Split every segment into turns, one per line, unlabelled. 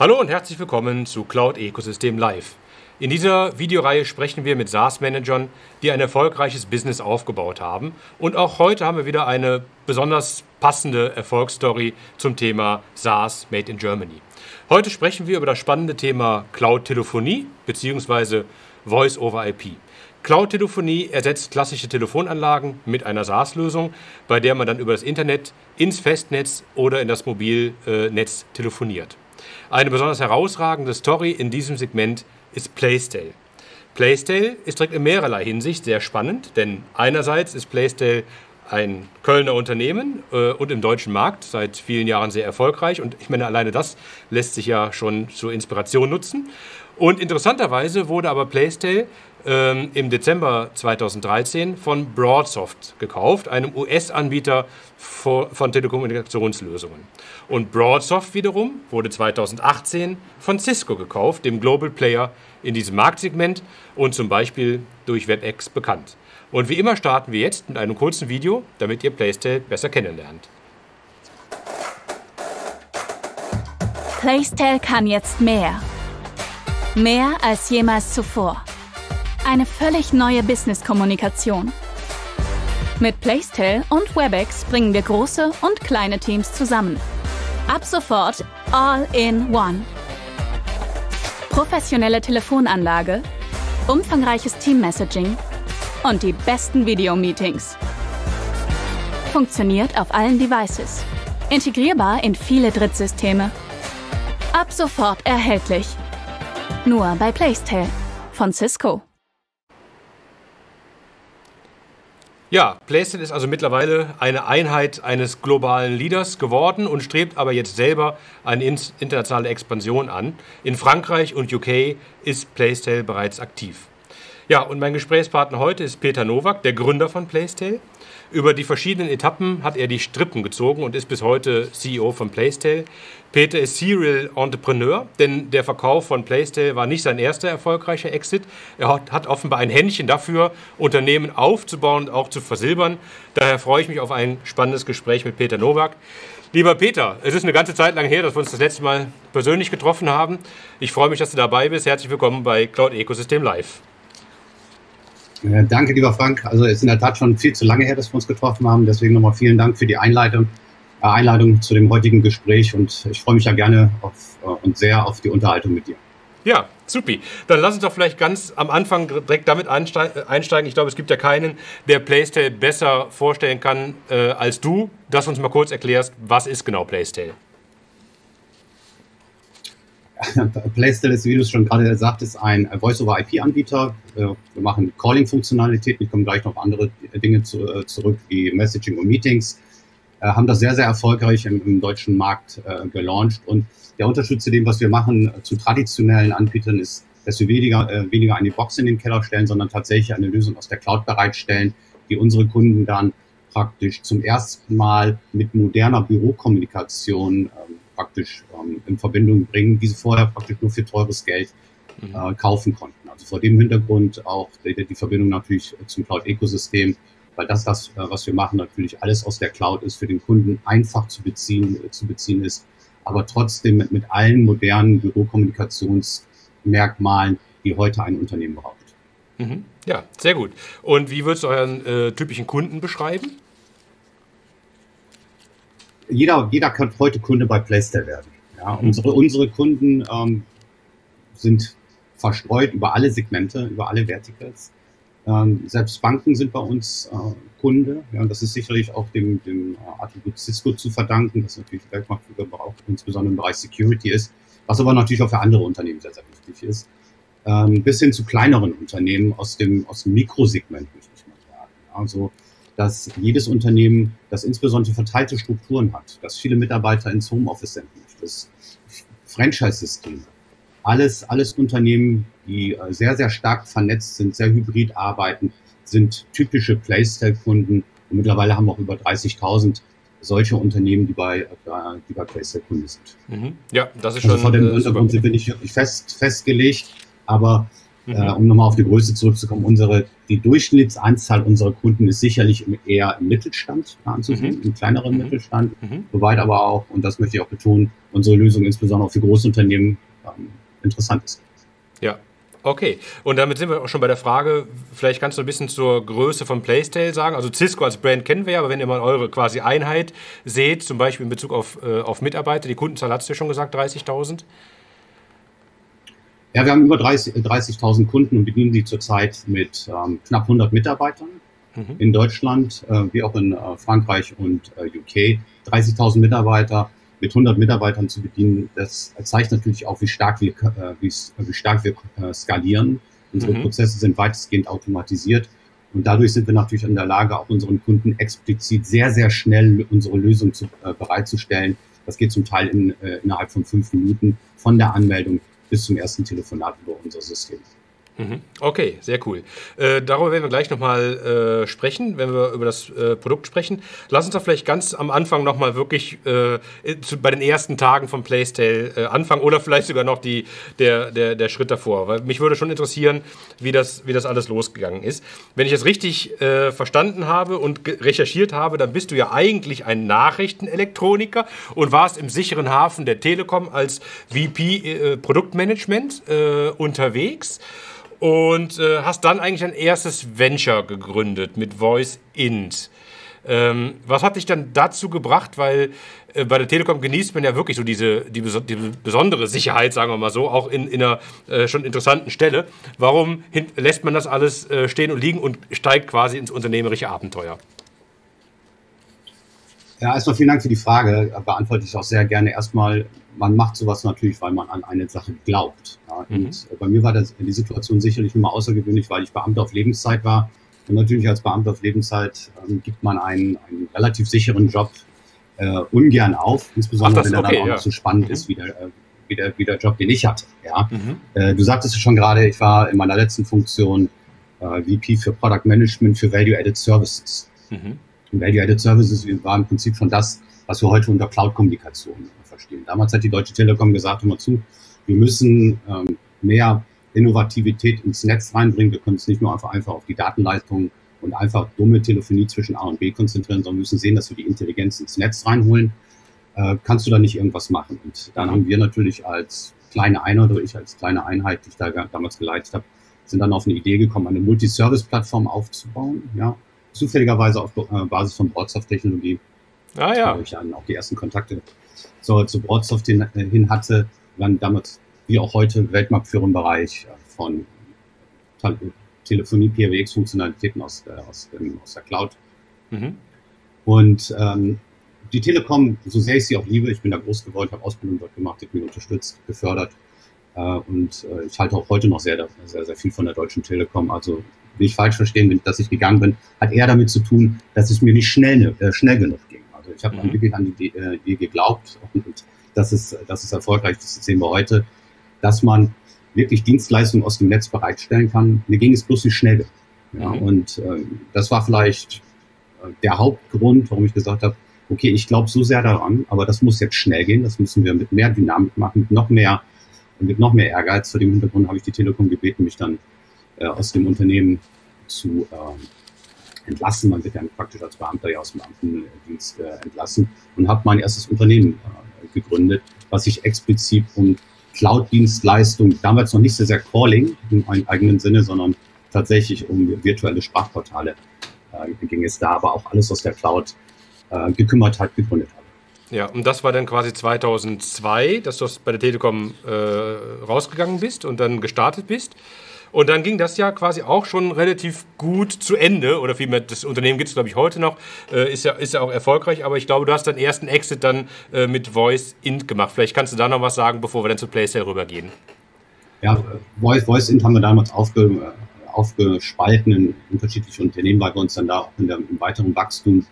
Hallo und herzlich willkommen zu Cloud Ecosystem Live. In dieser Videoreihe sprechen wir mit SaaS-Managern, die ein erfolgreiches Business aufgebaut haben. Und auch heute haben wir wieder eine besonders passende Erfolgsstory zum Thema SaaS Made in Germany. Heute sprechen wir über das spannende Thema Cloud-Telefonie bzw. Voice over IP. Cloud-Telefonie ersetzt klassische Telefonanlagen mit einer SaaS-Lösung, bei der man dann über das Internet ins Festnetz oder in das Mobilnetz telefoniert. Eine besonders herausragende Story in diesem Segment ist Playstyle. Playstyle ist direkt in mehrerlei Hinsicht sehr spannend, denn einerseits ist Playstyle ein Kölner Unternehmen äh, und im deutschen Markt seit vielen Jahren sehr erfolgreich. Und ich meine, alleine das lässt sich ja schon zur Inspiration nutzen. Und interessanterweise wurde aber Playstyle ähm, im Dezember 2013 von Broadsoft gekauft, einem US-Anbieter von Telekommunikationslösungen. Und Broadsoft wiederum wurde 2018 von Cisco gekauft, dem Global Player in diesem Marktsegment und zum Beispiel durch WebEx bekannt. Und wie immer starten wir jetzt mit einem kurzen Video, damit ihr Playstyle besser kennenlernt.
Playstyle kann jetzt mehr. Mehr als jemals zuvor. Eine völlig neue Business-Kommunikation. Mit Playstyle und WebEx bringen wir große und kleine Teams zusammen. Ab sofort All in One. Professionelle Telefonanlage, umfangreiches Team-Messaging und die besten Videomeetings. Funktioniert auf allen Devices. Integrierbar in viele Drittsysteme. Ab sofort erhältlich. Nur bei Playstyle von Cisco.
Ja, PlayStation ist also mittlerweile eine Einheit eines globalen Leaders geworden und strebt aber jetzt selber eine internationale Expansion an. In Frankreich und UK ist PlayStation bereits aktiv. Ja, und mein Gesprächspartner heute ist Peter Nowak, der Gründer von PlayStation. Über die verschiedenen Etappen hat er die Strippen gezogen und ist bis heute CEO von Playstyle. Peter ist Serial Entrepreneur, denn der Verkauf von Playstyle war nicht sein erster erfolgreicher Exit. Er hat, offenbar ein Händchen dafür, Unternehmen aufzubauen und auch zu versilbern. Daher freue ich mich auf ein spannendes Gespräch mit Peter Nowak. Lieber Peter, es ist eine ganze Zeit lang her, dass wir uns das letzte Mal persönlich getroffen haben. Ich freue mich, dass du dabei bist. Herzlich willkommen bei Cloud Ecosystem Live.
Äh, danke, lieber Frank. Also es ist in der Tat schon viel zu lange her, dass wir uns getroffen haben. Deswegen nochmal vielen Dank für die Einleitung, äh, Einladung zu dem heutigen Gespräch und ich freue mich ja gerne auf, äh, und sehr auf die Unterhaltung mit dir.
Ja, supi. Dann lass uns doch vielleicht ganz am Anfang direkt damit einsteigen. Ich glaube, es gibt ja keinen, der Playstyle besser vorstellen kann äh, als du, dass du uns mal kurz erklärst, was ist genau Playstyle?
Playstyle ist, wie du es schon gerade gesagt hast, ein Voice-over-IP-Anbieter. Wir machen Calling-Funktionalität. Ich komme gleich noch auf andere Dinge zu, äh, zurück, wie Messaging und Meetings. Äh, haben das sehr, sehr erfolgreich im, im deutschen Markt äh, gelauncht. Und der Unterschied zu dem, was wir machen, äh, zu traditionellen Anbietern, ist, dass wir weniger, äh, weniger eine Box in den Keller stellen, sondern tatsächlich eine Lösung aus der Cloud bereitstellen, die unsere Kunden dann praktisch zum ersten Mal mit moderner Bürokommunikation ähm, praktisch ähm, in Verbindung bringen, die sie vorher praktisch nur für teures Geld mhm. äh, kaufen konnten. Also vor dem Hintergrund auch die, die Verbindung natürlich zum Cloud-Ökosystem, weil das, das, äh, was wir machen, natürlich alles aus der Cloud ist, für den Kunden einfach zu beziehen, äh, zu beziehen ist, aber trotzdem mit, mit allen modernen Bürokommunikationsmerkmalen, die heute ein Unternehmen braucht.
Mhm. Ja, sehr gut. Und wie würdest du euren äh, typischen Kunden beschreiben?
Jeder, jeder kann heute Kunde bei Playstyle werden. Ja, unsere, unsere Kunden ähm, sind verstreut über alle Segmente, über alle Verticals. Ähm, selbst Banken sind bei uns äh, Kunde. Ja, und das ist sicherlich auch dem, dem äh, Attribut Cisco zu verdanken, das natürlich Weltmarktführer auch insbesondere im Bereich Security ist, was aber natürlich auch für andere Unternehmen sehr, sehr wichtig ist. Ähm, bis hin zu kleineren Unternehmen aus dem, aus dem Mikrosegment, möchte ich mal sagen. Also dass jedes Unternehmen, das insbesondere verteilte Strukturen hat, dass viele Mitarbeiter ins Homeoffice senden, das Franchise-System, alles, alles Unternehmen, die äh, sehr, sehr stark vernetzt sind, sehr hybrid arbeiten, sind typische Playstyle-Kunden. Und mittlerweile haben wir auch über 30.000 solche Unternehmen, die bei, äh, die bei Playstyle-Kunden sind.
Mhm. Ja, das ist
also
schon.
Vor dem äh, Hintergrund sind wir nicht wirklich fest, festgelegt, aber Mhm. Äh, um nochmal auf die Größe zurückzukommen, unsere, die Durchschnittsanzahl unserer Kunden ist sicherlich eher im Mittelstand anzusehen, mhm. im kleineren mhm. Mittelstand, mhm. soweit aber auch, und das möchte ich auch betonen, unsere Lösung insbesondere für Großunternehmen ähm, interessant ist.
Ja, Okay, und damit sind wir auch schon bei der Frage, vielleicht kannst du ein bisschen zur Größe von Playstyle sagen. Also Cisco als Brand kennen wir ja, aber wenn ihr mal eure quasi Einheit seht, zum Beispiel in Bezug auf, äh, auf Mitarbeiter, die Kundenzahl hast du ja schon gesagt, 30.000.
Ja, wir haben über 30.000 30 Kunden und bedienen sie zurzeit mit ähm, knapp 100 Mitarbeitern mhm. in Deutschland, äh, wie auch in äh, Frankreich und äh, UK. 30.000 Mitarbeiter mit 100 Mitarbeitern zu bedienen, das zeigt natürlich auch, wie stark wir, äh, wie, wie stark wir äh, skalieren. Unsere mhm. Prozesse sind weitestgehend automatisiert und dadurch sind wir natürlich in der Lage, auch unseren Kunden explizit sehr, sehr schnell unsere Lösung zu, äh, bereitzustellen. Das geht zum Teil in, äh, innerhalb von fünf Minuten von der Anmeldung bis zum ersten Telefonat über unser System.
Mhm. Okay, sehr cool. Äh, darüber werden wir gleich nochmal äh, sprechen, wenn wir über das äh, Produkt sprechen. Lass uns doch vielleicht ganz am Anfang nochmal wirklich äh, zu, bei den ersten Tagen von Playstyle äh, anfangen oder vielleicht sogar noch die, der, der, der Schritt davor. Weil mich würde schon interessieren, wie das, wie das alles losgegangen ist. Wenn ich es richtig äh, verstanden habe und recherchiert habe, dann bist du ja eigentlich ein Nachrichtenelektroniker und warst im sicheren Hafen der Telekom als VP äh, Produktmanagement unterwegs und äh, hast dann eigentlich ein erstes Venture gegründet mit Voice Int. Ähm, was hat dich dann dazu gebracht? Weil äh, bei der Telekom genießt man ja wirklich so diese die, die besondere Sicherheit, sagen wir mal so, auch in, in einer äh, schon interessanten Stelle. Warum lässt man das alles äh, stehen und liegen und steigt quasi ins unternehmerische Abenteuer?
Ja, erstmal vielen Dank für die Frage. Beantworte ich auch sehr gerne. Erstmal, man macht sowas natürlich, weil man an eine Sache glaubt. Ja, mhm. Und bei mir war das, die Situation sicherlich immer außergewöhnlich, weil ich Beamter auf Lebenszeit war. Und natürlich als Beamter auf Lebenszeit ähm, gibt man einen, einen relativ sicheren Job äh, ungern auf, insbesondere Ach, wenn er okay, dann auch ja. so spannend mhm. ist wie der, äh, wie, der, wie der Job, den ich hatte. Ja? Mhm. Äh, du sagtest es schon gerade, ich war in meiner letzten Funktion äh, VP für Product Management für Value Added Services. Mhm. Und Value-Added Services war im Prinzip schon das, was wir heute unter Cloud-Kommunikation verstehen. Damals hat die Deutsche Telekom gesagt, immer zu, wir müssen ähm, mehr Innovativität ins Netz reinbringen. Wir können es nicht nur einfach, einfach auf die Datenleistung und einfach dumme Telefonie zwischen A und B konzentrieren, sondern müssen sehen, dass wir die Intelligenz ins Netz reinholen. Äh, kannst du da nicht irgendwas machen? Und dann haben wir natürlich als kleine Einheit oder ich als kleine Einheit, die ich da damals geleitet habe, sind dann auf eine Idee gekommen, eine Multiservice-Plattform aufzubauen, ja, zufälligerweise auf äh, Basis von Broadsoft-Technologie. Ah ja. Wo ich dann auch die ersten Kontakte so, zu Broadsoft hin, äh, hin hatte. Dann damals, wie auch heute, Weltmarktführer im Bereich von Telefonie, PBX-Funktionalitäten aus, der, aus, aus der Cloud. Mhm. Und ähm, die Telekom, so sehr ich sie auch liebe, ich bin da groß geworden, habe Ausbildung dort gemacht, ich bin unterstützt, gefördert. Äh, und äh, ich halte auch heute noch sehr, sehr, sehr viel von der Deutschen Telekom. Also nicht falsch verstehen, dass ich gegangen bin, hat eher damit zu tun, dass es mir nicht schnell, äh, schnell genug ich habe mhm. wirklich an die äh, Idee geglaubt und, und das ist, das ist erfolgreich, das sehen wir heute, dass man wirklich Dienstleistungen aus dem Netz bereitstellen kann. Mir ging es bloß nicht schnell. Ja, mhm. Und äh, das war vielleicht äh, der Hauptgrund, warum ich gesagt habe, okay, ich glaube so sehr daran, aber das muss jetzt schnell gehen, das müssen wir mit mehr Dynamik machen, mit noch mehr, mit noch mehr Ehrgeiz. Vor dem Hintergrund habe ich die Telekom gebeten, mich dann äh, aus dem Unternehmen zu äh, entlassen. Man wird ja praktisch als Beamter ja aus dem Beamtendienst äh, entlassen und habe mein erstes Unternehmen äh, gegründet, was sich explizit um Cloud-Dienstleistungen, damals noch nicht so sehr Calling im eigenen Sinne, sondern tatsächlich um virtuelle Sprachportale äh, ging es da, aber auch alles aus der Cloud äh, gekümmert hat, gegründet hat.
Ja, und das war dann quasi 2002, dass du bei der Telekom äh, rausgegangen bist und dann gestartet bist. Und dann ging das ja quasi auch schon relativ gut zu Ende. Oder vielmehr, das Unternehmen gibt es, glaube ich, heute noch. Äh, ist, ja, ist ja auch erfolgreich. Aber ich glaube, du hast deinen ersten Exit dann äh, mit Voice Int gemacht. Vielleicht kannst du da noch was sagen, bevor wir dann zu PlayStation rübergehen.
Ja, Voice, Voice Int haben wir damals aufge, aufgespalten in unterschiedliche Unternehmen, weil wir uns dann da auch in der, im weiteren Wachstum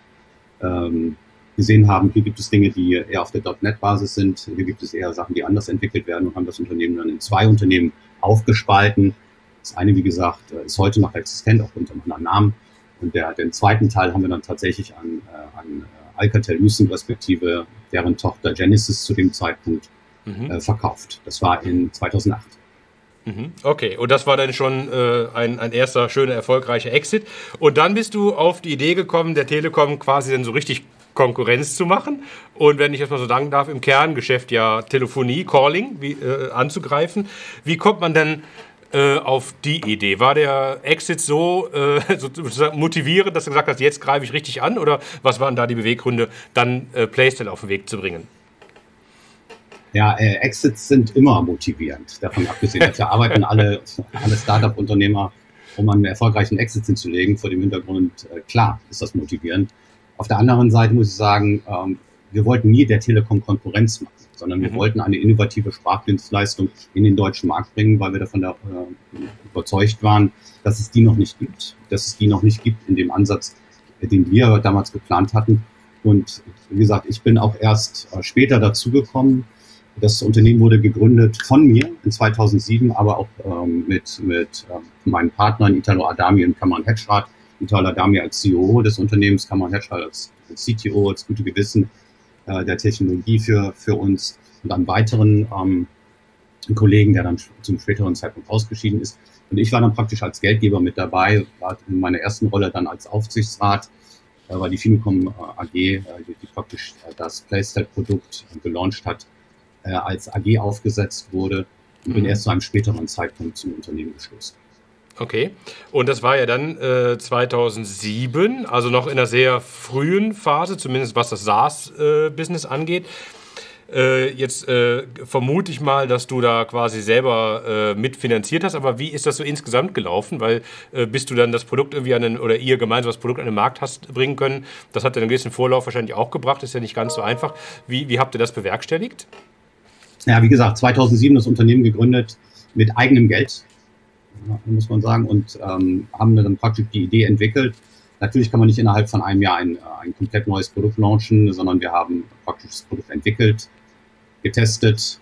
ähm, gesehen haben, hier gibt es Dinge, die eher auf der .NET-Basis sind, hier gibt es eher Sachen, die anders entwickelt werden und haben das Unternehmen dann in zwei Unternehmen aufgespalten das eine, wie gesagt, äh, ist heute noch existent, auch unter meinem Namen. Und der, den zweiten Teil haben wir dann tatsächlich an, äh, an äh, Alcatel-Lucent respektive deren Tochter Genesis zu dem Zeitpunkt mhm. verkauft. Das war in 2008.
Mhm. Okay, und das war dann schon äh, ein, ein erster schöner, erfolgreicher Exit. Und dann bist du auf die Idee gekommen, der Telekom quasi dann so richtig Konkurrenz zu machen. Und wenn ich das mal so sagen darf, im Kerngeschäft ja Telefonie, Calling wie, äh, anzugreifen. Wie kommt man denn äh, auf die Idee? War der Exit so, äh, motivierend, dass du gesagt hast, jetzt greife ich richtig an? Oder was waren da die Beweggründe, dann äh, Playstyle auf den Weg zu bringen?
Ja, äh, Exits sind immer motivierend, davon abgesehen. Dafür arbeiten alle, alle Startup-Unternehmer, um einen erfolgreichen Exit hinzulegen. Vor dem Hintergrund, äh, klar, ist das motivierend. Auf der anderen Seite muss ich sagen, ähm, wir wollten nie der Telekom Konkurrenz machen, sondern wir mhm. wollten eine innovative Sprachdienstleistung in den deutschen Markt bringen, weil wir davon da, äh, überzeugt waren, dass es die noch nicht gibt, dass es die noch nicht gibt in dem Ansatz, den wir damals geplant hatten. Und wie gesagt, ich bin auch erst äh, später dazugekommen, das Unternehmen wurde gegründet von mir in 2007, aber auch ähm, mit, mit äh, meinen Partnern Italo Adami und Kamal Hetschrath. Italo Adami als CEO des Unternehmens, Kamal Hetschrath als, als CTO, als gute Gewissen äh, der Technologie für, für uns und einem weiteren ähm, Kollegen, der dann zum späteren Zeitpunkt ausgeschieden ist. Und ich war dann praktisch als Geldgeber mit dabei, war in meiner ersten Rolle dann als Aufsichtsrat, äh, war die Finicom äh, AG, äh, die, die praktisch das Playstyle-Produkt gelauncht hat als AG aufgesetzt wurde und bin mhm. erst zu einem späteren Zeitpunkt zum Unternehmen gestoßen.
Okay, und das war ja dann äh, 2007, also noch in einer sehr frühen Phase, zumindest was das SaaS-Business äh, angeht. Äh, jetzt äh, vermute ich mal, dass du da quasi selber äh, mitfinanziert hast, aber wie ist das so insgesamt gelaufen? Weil äh, bis du dann das Produkt irgendwie an den, oder ihr gemeinsam das Produkt an den Markt hast bringen können, das hat ja einen gewissen Vorlauf wahrscheinlich auch gebracht, ist ja nicht ganz so einfach. Wie, wie habt ihr das bewerkstelligt?
ja, wie gesagt, 2007 das Unternehmen gegründet mit eigenem Geld, muss man sagen, und ähm, haben dann praktisch die Idee entwickelt. Natürlich kann man nicht innerhalb von einem Jahr ein, ein komplett neues Produkt launchen, sondern wir haben praktisch das Produkt entwickelt, getestet,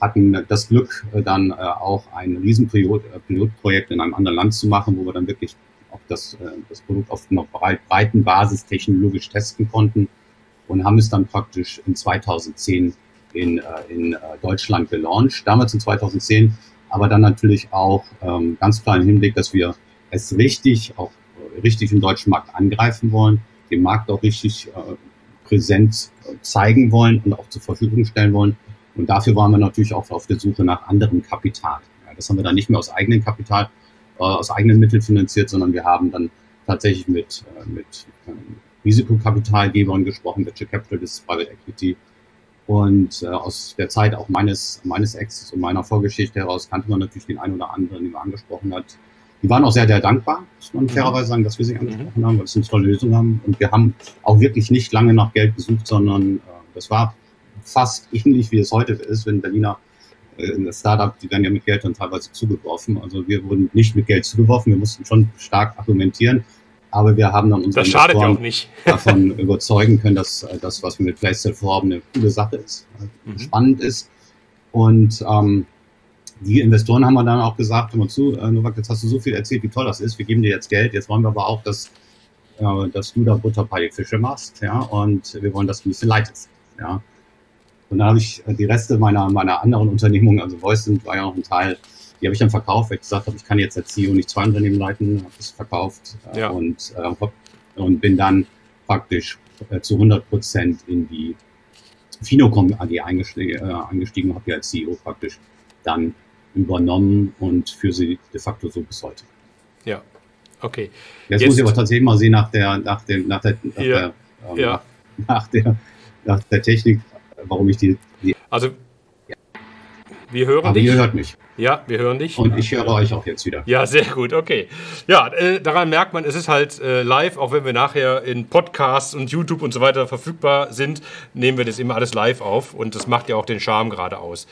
hatten das Glück, äh, dann äh, auch ein Riesenpilotprojekt in einem anderen Land zu machen, wo wir dann wirklich auch das, äh, das Produkt auf einer breiten Basis technologisch testen konnten und haben es dann praktisch in 2010 in, äh, in äh, Deutschland gelauncht, damals in 2010, aber dann natürlich auch ähm, ganz klar im Hinblick, dass wir es richtig, auch äh, richtig im deutschen Markt angreifen wollen, den Markt auch richtig äh, präsent zeigen wollen und auch zur Verfügung stellen wollen. Und dafür waren wir natürlich auch auf der Suche nach anderem Kapital. Ja, das haben wir dann nicht mehr aus eigenem Kapital, äh, aus eigenen Mitteln finanziert, sondern wir haben dann tatsächlich mit, äh, mit ähm, Risikokapitalgebern gesprochen, Venture Capital, das ist Private Equity, und äh, aus der Zeit auch meines, meines Exes und meiner Vorgeschichte heraus kannte man natürlich den einen oder anderen, den man angesprochen hat. Die waren auch sehr, sehr dankbar, muss man mhm. fairerweise sagen, dass wir sie mhm. angesprochen haben, weil sie eine tolle Lösung haben. Und wir haben auch wirklich nicht lange nach Geld gesucht, sondern äh, das war fast ähnlich, wie es heute ist, wenn Berliner äh, in das Startup, die werden ja mit Geld dann teilweise zugeworfen. Also wir wurden nicht mit Geld zugeworfen, wir mussten schon stark argumentieren aber wir haben dann unsere
Investoren
davon überzeugen können, dass äh, das, was wir mit Playstyle vorhaben, eine coole Sache ist, äh, mhm. spannend ist. Und ähm, die Investoren haben wir dann auch gesagt, hör mal zu, äh, Novak, jetzt hast du so viel erzählt, wie toll das ist, wir geben dir jetzt Geld, jetzt wollen wir aber auch, dass, äh, dass du da Butter bei Fische machst, ja, und wir wollen, dass du ein bisschen leitest, ja. Und dann habe ich äh, die Reste meiner, meiner anderen Unternehmungen, also Voicent war ja noch ein Teil, die habe ich dann verkauft, weil ich gesagt habe, ich kann jetzt als CEO nicht zwei Unternehmen leiten, habe es verkauft äh, ja. und, äh, und bin dann praktisch äh, zu 100 Prozent in die Finocom AG eingestiegen, äh, eingestiegen habe ja als CEO praktisch dann übernommen und für sie de facto so bis heute.
Ja, okay.
Jetzt, Jetzt muss ich aber tatsächlich mal sehen nach der, nach dem, nach der, nach, ja. der, ähm, ja. nach der, nach der Technik, warum ich die, die
also wir hören
Aber
dich.
ihr hört mich.
Ja, wir hören dich.
Und ich höre euch auch jetzt wieder.
Ja, sehr gut, okay. Ja, äh, daran merkt man, es ist halt äh, live, auch wenn wir nachher in Podcasts und YouTube und so weiter verfügbar sind, nehmen wir das immer alles live auf und das macht ja auch den Charme gerade aus.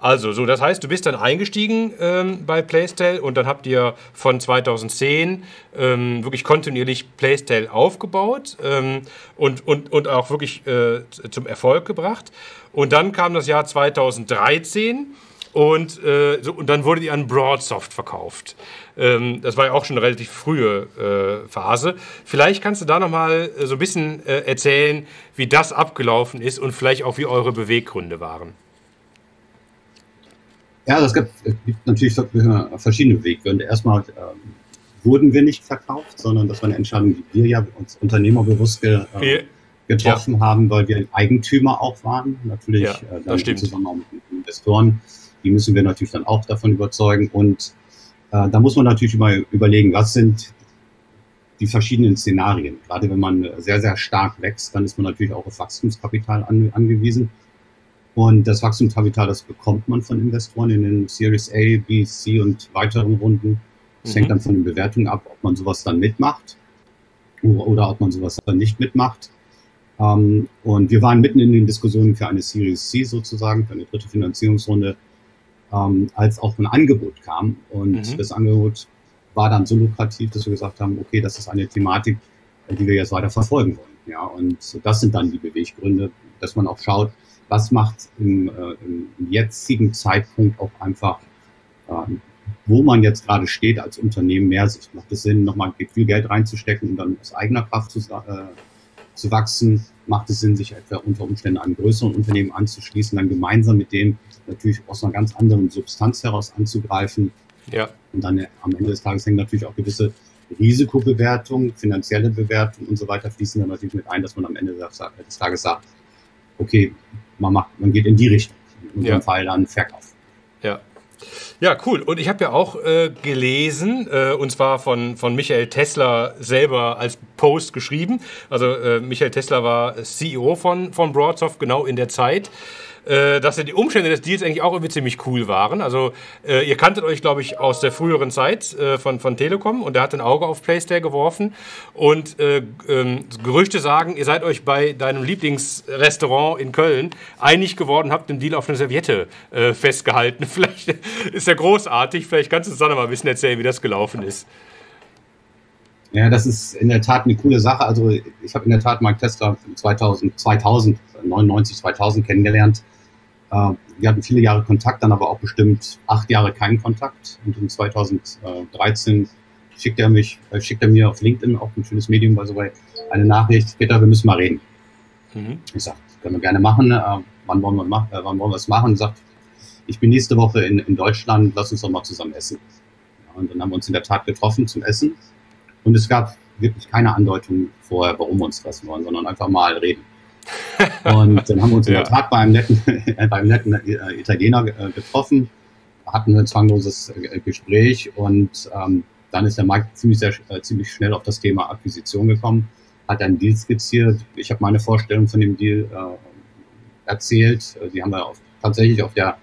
Also, so, das heißt, du bist dann eingestiegen ähm, bei Playstyle und dann habt ihr von 2010 ähm, wirklich kontinuierlich Playstyle aufgebaut ähm, und, und, und auch wirklich äh, zum Erfolg gebracht. Und dann kam das Jahr 2013 und, äh, so, und dann wurde die an Broadsoft verkauft. Ähm, das war ja auch schon eine relativ frühe äh, Phase. Vielleicht kannst du da nochmal äh, so ein bisschen äh, erzählen, wie das abgelaufen ist und vielleicht auch wie eure Beweggründe waren.
Ja, gibt, es gibt natürlich verschiedene Wege. Erstmal ähm, wurden wir nicht verkauft, sondern das war eine Entscheidung, die wir ja uns unternehmerbewusst ge, äh, getroffen ja. haben, weil wir Eigentümer auch waren. Natürlich ja, äh, dann zusammen mit den Investoren. Die müssen wir natürlich dann auch davon überzeugen. Und äh, da muss man natürlich immer überlegen, was sind die verschiedenen Szenarien. Gerade wenn man sehr, sehr stark wächst, dann ist man natürlich auch auf Wachstumskapital an, angewiesen. Und das Wachstumskapital, das bekommt man von Investoren in den Series A, B, C und weiteren Runden. Das mhm. hängt dann von den Bewertungen ab, ob man sowas dann mitmacht oder, oder ob man sowas dann nicht mitmacht. Ähm, und wir waren mitten in den Diskussionen für eine Series C sozusagen, für eine dritte Finanzierungsrunde, ähm, als auch ein Angebot kam. Und mhm. das Angebot war dann so lukrativ, dass wir gesagt haben, okay, das ist eine Thematik, die wir jetzt weiter verfolgen wollen. Ja, und das sind dann die Beweggründe, dass man auch schaut, was macht im, äh, im jetzigen Zeitpunkt auch einfach, äh, wo man jetzt gerade steht als Unternehmen mehr Sicht. Macht es Sinn, nochmal viel Geld reinzustecken und dann aus eigener Kraft zu, äh, zu wachsen? Macht es Sinn, sich etwa unter Umständen einem größeren Unternehmen anzuschließen, dann gemeinsam mit dem natürlich aus einer ganz anderen Substanz heraus anzugreifen? Ja. Und dann am Ende des Tages hängen natürlich auch gewisse Risikobewertungen, finanzielle Bewertungen und so weiter fließen dann natürlich mit ein, dass man am Ende des Tages sagt, okay, man macht, man geht in die Richtung. In unserem ja. Fall dann Verkauf.
Ja. Ja, cool. Und ich habe ja auch äh, gelesen, äh, und zwar von, von Michael Tesla selber als Post geschrieben. Also äh, Michael Tesla war CEO von, von Broadsoft genau in der Zeit äh, dass ja die Umstände des Deals eigentlich auch irgendwie ziemlich cool waren. Also äh, ihr kanntet euch, glaube ich, aus der früheren Zeit äh, von, von Telekom und er hat ein Auge auf Playstyle geworfen und äh, ähm, Gerüchte sagen, ihr seid euch bei deinem Lieblingsrestaurant in Köln einig geworden, habt den Deal auf eine Serviette äh, festgehalten. Vielleicht ist er großartig, vielleicht kannst du uns dann noch mal ein bisschen erzählen, wie das gelaufen ist.
Ja, das ist in der Tat eine coole Sache. Also ich habe in der Tat Mark Tesla 2000, 2000 99, 2000 kennengelernt. Äh, wir hatten viele Jahre Kontakt, dann aber auch bestimmt acht Jahre keinen Kontakt. Und in 2013 schickt er mich, äh, schickt er mir auf LinkedIn, auch ein schönes Medium, the way, eine Nachricht, Peter, wir müssen mal reden. Mhm. Ich sage, können wir gerne machen. Äh, wann wollen wir, mach, äh, wann wollen wir es machen? Sagt, ich bin nächste Woche in, in Deutschland, lass uns doch mal zusammen essen. Und dann haben wir uns in der Tat getroffen zum Essen. Und es gab wirklich keine Andeutung vorher, warum wir uns treffen wollen, sondern einfach mal reden. Und dann haben wir uns in der Tat bei einem netten, bei einem netten äh, Italiener äh, getroffen, hatten ein zwangloses äh, Gespräch und ähm, dann ist der Mike ziemlich, sehr, ziemlich schnell auf das Thema Akquisition gekommen, hat einen Deal skizziert. Ich habe meine Vorstellung von dem Deal äh, erzählt. Die haben wir auf, tatsächlich auf der,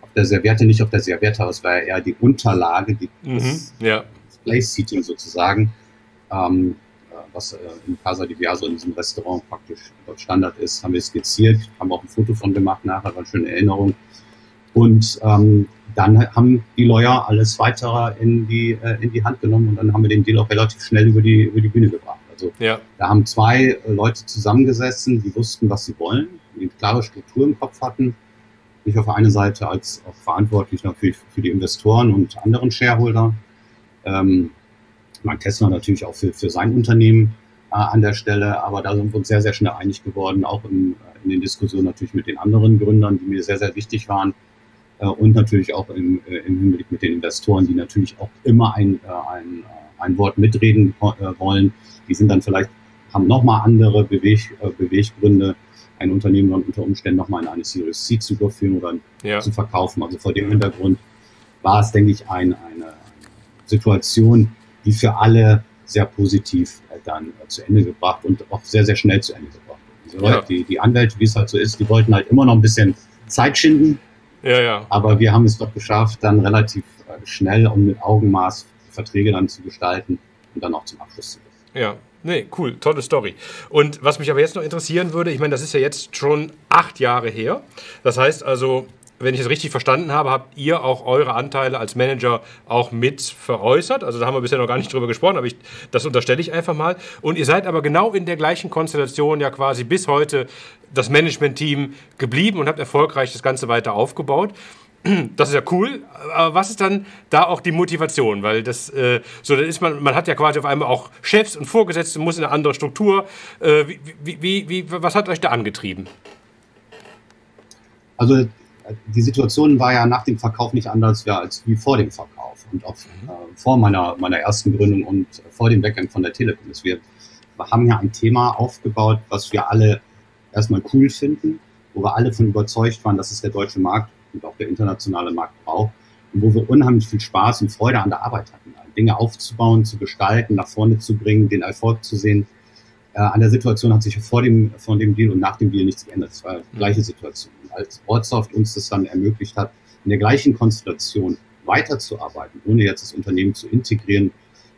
auf der Serviette, nicht auf der Serviette, das war eher die Unterlage, die, mhm, das, ja. das Place-Seating sozusagen. Ähm, was äh, in Casa di Viaso in diesem Restaurant praktisch Standard ist, haben wir skizziert, haben auch ein Foto von gemacht nachher, war eine schöne Erinnerung. Und ähm, dann haben die Lawyer alles weitere in die, äh, in die Hand genommen und dann haben wir den Deal auch relativ schnell über die, über die Bühne gebracht. Also ja. da haben zwei äh, Leute zusammengesessen, die wussten, was sie wollen, die eine klare Struktur im Kopf hatten. Ich auf der einen Seite als auch verantwortlich natürlich für die Investoren und anderen Shareholder. Ähm, Mark Tesla natürlich auch für, für sein Unternehmen äh, an der Stelle, aber da sind wir uns sehr, sehr schnell einig geworden, auch in, äh, in den Diskussionen natürlich mit den anderen Gründern, die mir sehr, sehr wichtig waren äh, und natürlich auch im, äh, im Hinblick mit den Investoren, die natürlich auch immer ein, äh, ein, äh, ein Wort mitreden wollen. Die sind dann vielleicht, haben nochmal andere Beweg, Beweggründe, ein Unternehmen dann unter Umständen nochmal in eine Series C zu überführen oder ja. zu verkaufen. Also vor dem Hintergrund war es, denke ich, ein, eine Situation, die für alle sehr positiv äh, dann äh, zu Ende gebracht und auch sehr, sehr schnell zu Ende gebracht. Also ja. die, die Anwälte, wie es halt so ist, die wollten halt immer noch ein bisschen Zeit schinden. Ja, ja. Aber wir haben es doch geschafft, dann relativ äh, schnell und mit Augenmaß Verträge dann zu gestalten und dann auch zum Abschluss zu
bringen. Ja, Nee, cool, tolle Story. Und was mich aber jetzt noch interessieren würde, ich meine, das ist ja jetzt schon acht Jahre her. Das heißt also, wenn ich es richtig verstanden habe, habt ihr auch eure Anteile als Manager auch mit veräußert. Also da haben wir bisher noch gar nicht drüber gesprochen, aber ich, das unterstelle ich einfach mal. Und ihr seid aber genau in der gleichen Konstellation ja quasi bis heute das Management-Team geblieben und habt erfolgreich das Ganze weiter aufgebaut. Das ist ja cool, aber was ist dann da auch die Motivation? Weil das, äh, so, dann ist man, man hat ja quasi auf einmal auch Chefs und Vorgesetzte, muss in eine andere Struktur. Äh, wie, wie, wie, was hat euch da angetrieben?
Also die Situation war ja nach dem Verkauf nicht anders als wie vor dem Verkauf und auch äh, vor meiner, meiner ersten Gründung und vor dem Weggang von der Telekom. Wir haben ja ein Thema aufgebaut, was wir alle erstmal cool finden, wo wir alle von überzeugt waren, dass es der deutsche Markt und auch der internationale Markt braucht und wo wir unheimlich viel Spaß und Freude an der Arbeit hatten. Dinge aufzubauen, zu gestalten, nach vorne zu bringen, den Erfolg zu sehen. Äh, an der Situation hat sich vor dem, vor dem Deal und nach dem Deal nichts geändert. Es war die gleiche Situation. Als Ortsoft uns das dann ermöglicht hat, in der gleichen Konstellation weiterzuarbeiten, ohne jetzt das Unternehmen zu integrieren,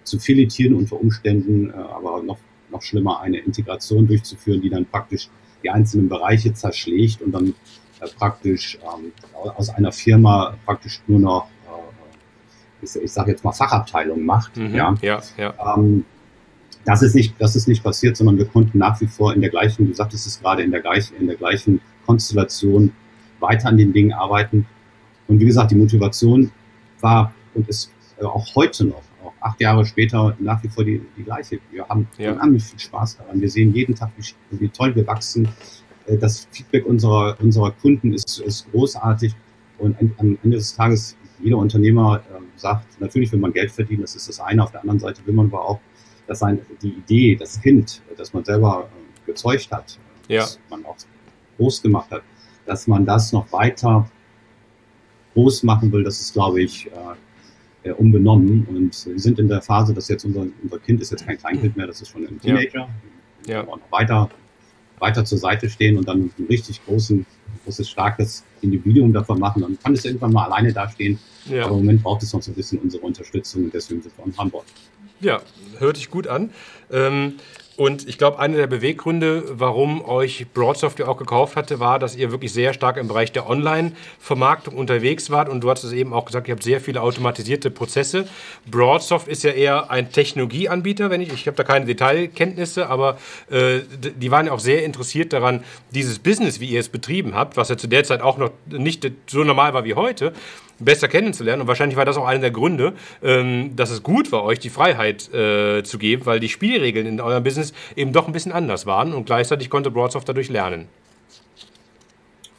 zu filetieren unter Umständen, äh, aber noch, noch schlimmer eine Integration durchzuführen, die dann praktisch die einzelnen Bereiche zerschlägt und dann äh, praktisch ähm, aus einer Firma praktisch nur noch, äh, ich, ich sage jetzt mal, Fachabteilung macht. Mhm, ja, ja, ja. Ähm, das ist nicht, das ist nicht passiert, sondern wir konnten nach wie vor in der gleichen, du sagtest es gerade, in der gleichen, in der gleichen Konstellation weiter an den Dingen arbeiten. Und wie gesagt, die Motivation war und ist äh, auch heute noch, auch acht Jahre später, nach wie vor die, die gleiche. Wir haben ja. unheimlich viel Spaß daran. Wir sehen jeden Tag, wie, wie toll wir wachsen. Äh, das Feedback unserer, unserer Kunden ist, ist großartig. Und am Ende des Tages, jeder Unternehmer äh, sagt, natürlich will man Geld verdienen, das ist das eine. Auf der anderen Seite will man aber auch, dass ein, die Idee, das Kind, das man selber äh, gezeugt hat, ja. das man auch groß gemacht hat, dass man das noch weiter groß machen will, das ist, glaube ich, äh, unbenommen. Und wir sind in der Phase, dass jetzt unser, unser Kind ist jetzt kein Kleinkind mehr, das ist schon ein Teenager. Ja. ja. weiter, weiter zur Seite stehen und dann ein richtig großen, großes, starkes Individuum davon machen. Dann kann es irgendwann mal alleine dastehen. Ja. Aber im Moment braucht es noch so ein bisschen unsere Unterstützung und deswegen sind wir in Hamburg.
Ja, hört sich gut an. Ähm, und ich glaube, einer der Beweggründe, warum euch Broadsoft ja auch gekauft hatte, war, dass ihr wirklich sehr stark im Bereich der Online-Vermarktung unterwegs wart. Und du hast es eben auch gesagt, ihr habt sehr viele automatisierte Prozesse. Broadsoft ist ja eher ein Technologieanbieter, wenn ich, ich habe da keine Detailkenntnisse, aber äh, die waren ja auch sehr interessiert daran, dieses Business, wie ihr es betrieben habt, was ja zu der Zeit auch noch nicht so normal war wie heute, besser kennenzulernen. Und wahrscheinlich war das auch einer der Gründe, ähm, dass es gut war, euch die Freiheit äh, zu geben, weil die Spielregeln in eurem Business eben doch ein bisschen anders waren und gleichzeitig konnte Broadsoft dadurch lernen.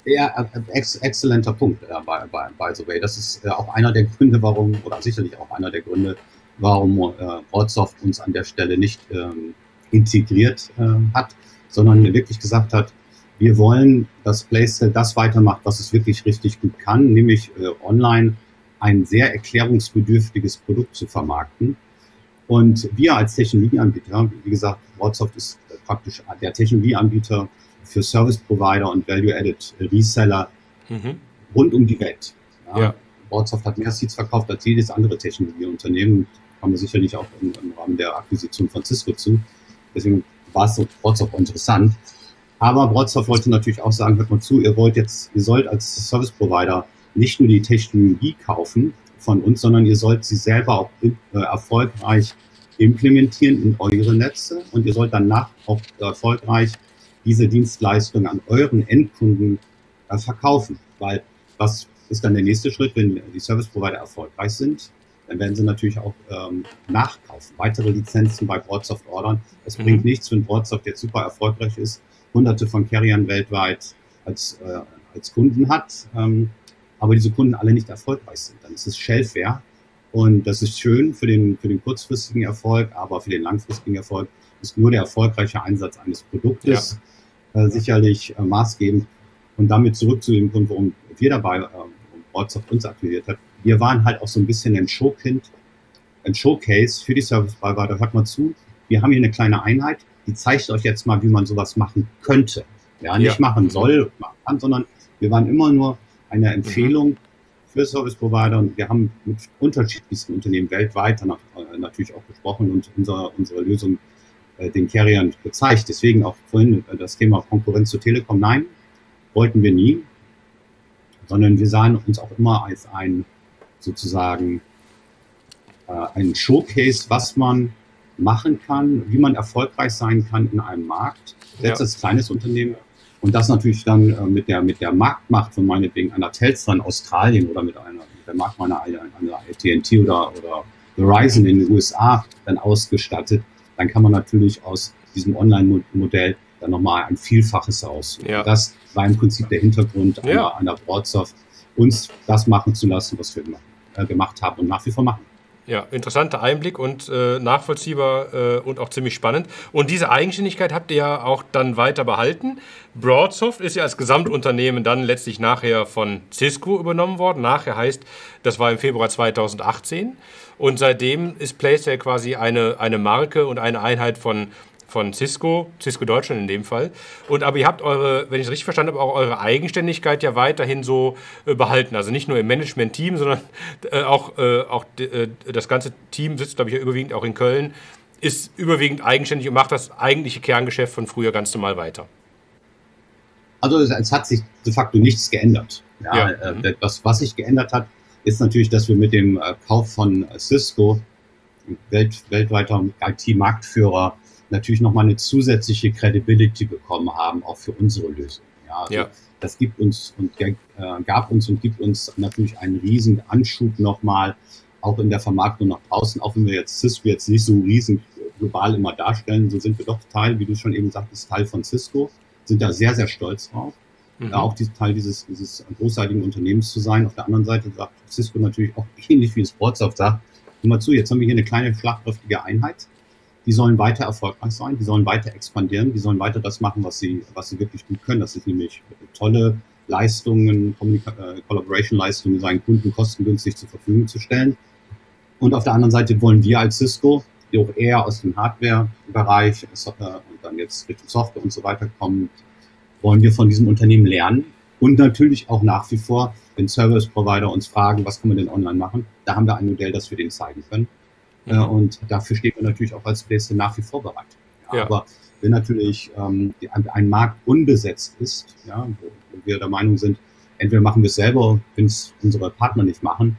Ja, äh, ex exzellenter Punkt, äh, by, by, by the way. Das ist äh, auch einer der Gründe, warum, oder sicherlich auch einer der Gründe, warum äh, Broadsoft uns an der Stelle nicht ähm, integriert äh, hat, sondern wirklich gesagt hat, wir wollen, dass Playstyle das weitermacht, was es wirklich richtig gut kann, nämlich äh, online ein sehr erklärungsbedürftiges Produkt zu vermarkten. Und wir als Technologieanbieter, wie gesagt, WhatsApp ist praktisch der Technologieanbieter für Service Provider und Value-Added Reseller mhm. rund um die Welt. Ja. ja. WhatsApp hat mehr Seeds verkauft als jedes andere Technologieunternehmen. Kommen wir sicherlich auch im, im Rahmen der Akquisition von Cisco zu. Deswegen war es so interessant. Aber Broadsoft wollte natürlich auch sagen, hört mal zu, ihr wollt jetzt, ihr sollt als Service Provider nicht nur die Technologie kaufen von uns, sondern ihr sollt sie selber auch äh, erfolgreich implementieren in eure Netze und ihr sollt danach auch erfolgreich diese Dienstleistung an euren Endkunden äh, verkaufen. Weil was ist dann der nächste Schritt, wenn die Service Provider erfolgreich sind? Dann werden sie natürlich auch ähm, nachkaufen, weitere Lizenzen bei Broadsoft ordern. Es mhm. bringt nichts, wenn Broadsoft jetzt super erfolgreich ist hunderte von Carriern weltweit als, äh, als Kunden hat, ähm, aber diese Kunden alle nicht erfolgreich sind. Dann ist es Shelfware und das ist schön für den, für den kurzfristigen Erfolg, aber für den langfristigen Erfolg ist nur der erfolgreiche Einsatz eines Produktes ja. äh, sicherlich äh, maßgebend. Und damit zurück zu dem Punkt, warum wir dabei, äh, WhatsApp uns aktiviert hat. Wir waren halt auch so ein bisschen ein Showkind, ein Showcase für die Service Provider. Hört mal zu, wir haben hier eine kleine Einheit, die zeigt euch jetzt mal, wie man sowas machen könnte. Ja, nicht ja. machen soll, machen kann, sondern wir waren immer nur eine Empfehlung mhm. für Service Provider und wir haben mit unterschiedlichsten Unternehmen weltweit danach, äh, natürlich auch gesprochen und unser, unsere Lösung äh, den Carriern gezeigt. Deswegen auch vorhin äh, das Thema Konkurrenz zu Telekom. Nein, wollten wir nie, sondern wir sahen uns auch immer als ein sozusagen äh, ein Showcase, was man machen kann, wie man erfolgreich sein kann in einem Markt, selbst ja. als kleines Unternehmen. Und das natürlich dann äh, mit, der, mit der Marktmacht von meinetwegen einer Telstra in Australien oder mit einer mit der Marktmacht einer, einer AT&T oder, oder Verizon in den USA dann ausgestattet, dann kann man natürlich aus diesem Online-Modell dann nochmal ein Vielfaches aus.
Ja.
Das war im Prinzip der Hintergrund
Ja.
einer, einer Broadsoft, uns das machen zu lassen, was wir gemacht, äh, gemacht haben und nach wie vor machen.
Ja, interessanter Einblick und äh, nachvollziehbar äh, und auch ziemlich spannend. Und diese Eigenständigkeit habt ihr ja auch dann weiter behalten. Broadsoft ist ja als Gesamtunternehmen dann letztlich nachher von Cisco übernommen worden. Nachher heißt, das war im Februar 2018. Und seitdem ist PlayStation quasi eine, eine Marke und eine Einheit von von Cisco, Cisco Deutschland in dem Fall. Und aber ihr habt eure, wenn ich es richtig verstanden habe, auch eure Eigenständigkeit ja weiterhin so äh, behalten. Also nicht nur im Management-Team, sondern äh, auch, äh, auch äh, das ganze Team sitzt, glaube ich, ja überwiegend auch in Köln, ist überwiegend eigenständig und macht das eigentliche Kerngeschäft von früher ganz normal weiter.
Also es, es hat sich de facto nichts geändert. Ja,
Ja.
Äh,
Mhm.
das, was sich geändert hat, ist natürlich, dass wir mit dem äh, Kauf von Cisco, Welt, weltweiter IT-Marktführer, natürlich nochmal eine zusätzliche Credibility bekommen haben, auch für unsere Lösung. Ja, also
Ja.
Das gibt uns und äh, gab uns und gibt uns natürlich einen riesen Anschub nochmal, auch in der Vermarktung nach draußen, auch wenn wir jetzt Cisco jetzt nicht so riesen global immer darstellen, so sind wir doch Teil, wie du schon eben sagtest, Teil von Cisco, sind da sehr, sehr stolz drauf
Mhm.
auch dies, Teil dieses, dieses großartigen Unternehmens zu sein. Auf der anderen Seite sagt Cisco natürlich auch ähnlich wie es Broadsoft sagt, hör mal zu, jetzt haben wir hier eine kleine schlagkräftige Einheit. Die sollen weiter erfolgreich sein, die sollen weiter expandieren, die sollen weiter das machen, was sie, was sie wirklich gut können. Das ist nämlich tolle Leistungen, äh, Collaboration-Leistungen seinen Kunden kostengünstig zur Verfügung zu stellen. Und auf der anderen Seite wollen wir als Cisco, die auch eher aus dem Hardware-Bereich äh, und dann jetzt Richtung Software und so weiter kommen, wollen wir von diesem Unternehmen lernen und natürlich auch nach wie vor, wenn Service Provider uns fragen, was kann man denn online machen, da haben wir ein Modell, das wir denen zeigen können.
Mhm.
Und dafür steht man natürlich auch als Place nach wie vor bereit. Ja,
Ja.
Aber wenn natürlich ähm, ein, Markt unbesetzt ist, ja, wo, wir der Meinung sind, entweder machen wir es selber, wenn es unsere Partner nicht machen,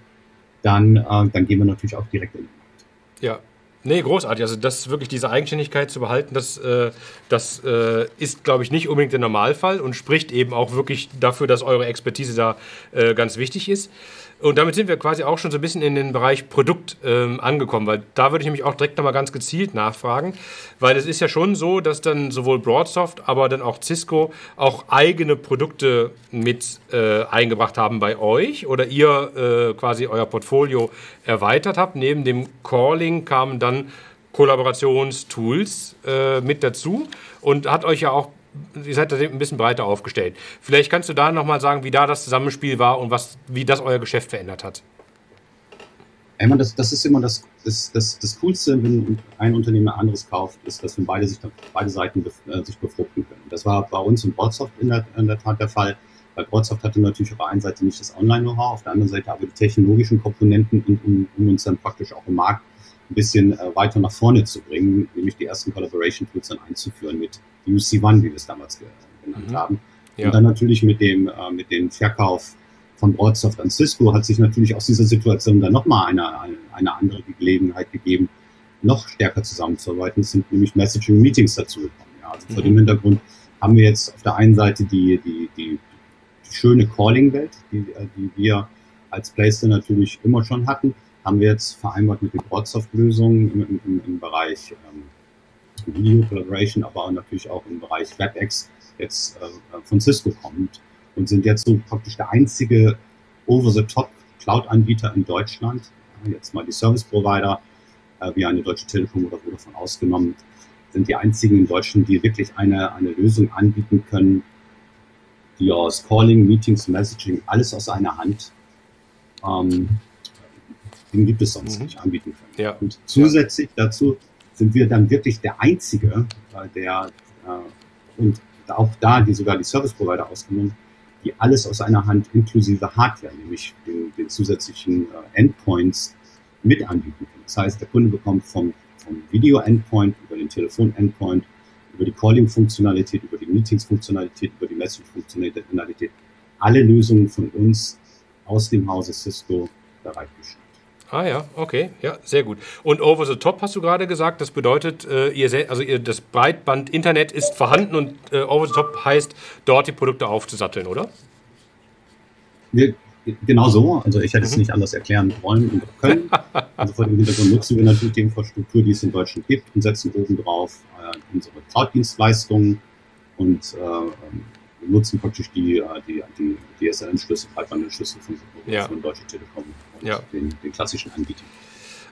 dann, äh, dann gehen wir natürlich auch direkt in den Markt.
Ja. Nee, großartig. Also das wirklich diese Eigenständigkeit zu behalten, das, äh, das äh, ist, glaube ich, nicht unbedingt der Normalfall und spricht eben auch wirklich dafür, dass eure Expertise da äh, ganz wichtig ist. Und damit sind wir quasi auch schon so ein bisschen in den Bereich Produkt ähm, angekommen, weil da würde ich nämlich auch direkt nochmal ganz gezielt nachfragen, weil es ist ja schon so, dass dann sowohl Broadsoft, aber dann auch Cisco auch eigene Produkte mit äh, eingebracht haben bei euch oder ihr äh, quasi euer Portfolio erweitert habt. Neben dem Calling kamen dann Kollaborationstools äh, mit dazu und hat euch ja auch, ihr seid da ein bisschen breiter aufgestellt. Vielleicht kannst du da nochmal sagen, wie da das Zusammenspiel war und was, wie das euer Geschäft verändert hat.
Meine, das, das ist immer das, das, das, das Coolste, wenn ein Unternehmen ein anderes kauft, ist, dass wenn beide, sich, beide Seiten bef, äh, sich befruchten können. Das war bei uns in Broadsoft in der, in der Tat der Fall. Weil Broadsoft hatte natürlich auf der einen Seite nicht das Online-Know-how, auf der anderen Seite aber die technologischen Komponenten, um, um uns dann praktisch auch im Markt ein bisschen äh, weiter nach vorne zu bringen, nämlich die ersten Collaboration-Tools dann einzuführen mit UC One, wie wir es damals genannt
Mhm.
haben.
Ja.
Und dann natürlich mit dem, äh, mit dem Verkauf von Broadsoft an Cisco hat sich natürlich aus dieser Situation dann nochmal eine, eine, eine andere Gelegenheit gegeben, noch stärker zusammenzuarbeiten. Es sind nämlich Messaging-Meetings dazu gekommen. Ja. Also vor
Mhm.
dem Hintergrund haben wir jetzt auf der einen Seite die, die, die, die schöne Calling-Welt, die, äh, die wir als Playstyle natürlich immer schon hatten, haben wir jetzt vereinbart mit den Broadsoft-Lösungen im, im, im Bereich ähm, Video Collaboration, aber natürlich auch im Bereich WebEx jetzt äh, von Cisco kommt und sind jetzt so praktisch der einzige Over-the-Top Cloud-Anbieter in Deutschland. Jetzt mal die Service-Provider, äh, wie eine Deutsche Telekom oder Vodafone ausgenommen, sind die einzigen in Deutschland, die wirklich eine, eine Lösung anbieten können, die aus Calling, Meetings, Messaging, alles aus einer Hand, ähm, den gibt es sonst
Mhm.
nicht anbieten können.
Ja.
Und zusätzlich dazu sind wir dann wirklich der Einzige, äh, der äh, und auch da, die sogar die Service Provider ausgenommen, die alles aus einer Hand inklusive Hardware, nämlich den, den zusätzlichen äh, Endpoints mit anbieten können. Das heißt, der Kunde bekommt vom, vom Video-Endpoint über den Telefon-Endpoint, über die Calling-Funktionalität, über die Meetings-Funktionalität, über die Message-Funktionalität alle Lösungen von uns aus dem Hause Cisco bereitgestellt.
Ah ja, okay, ja, sehr gut. Und over the top hast du gerade gesagt, das bedeutet, äh, ihr also ihr, das Breitband-Internet ist vorhanden und äh, over the top heißt, dort die Produkte aufzusatteln, oder?
Wir, genau so, also ich hätte es
Mhm.
nicht anders erklären wollen und können. Also vor dem Hintergrund nutzen wir natürlich die Infrastruktur, die es in Deutschland gibt und setzen oben drauf äh, unsere Cloud-Dienstleistungen und äh, nutzen praktisch die, die, die DSL-Schlüssel, Breitbandschlüssel von,
ja.
von Deutsche Telekom
ja.
den, den klassischen Anbietern.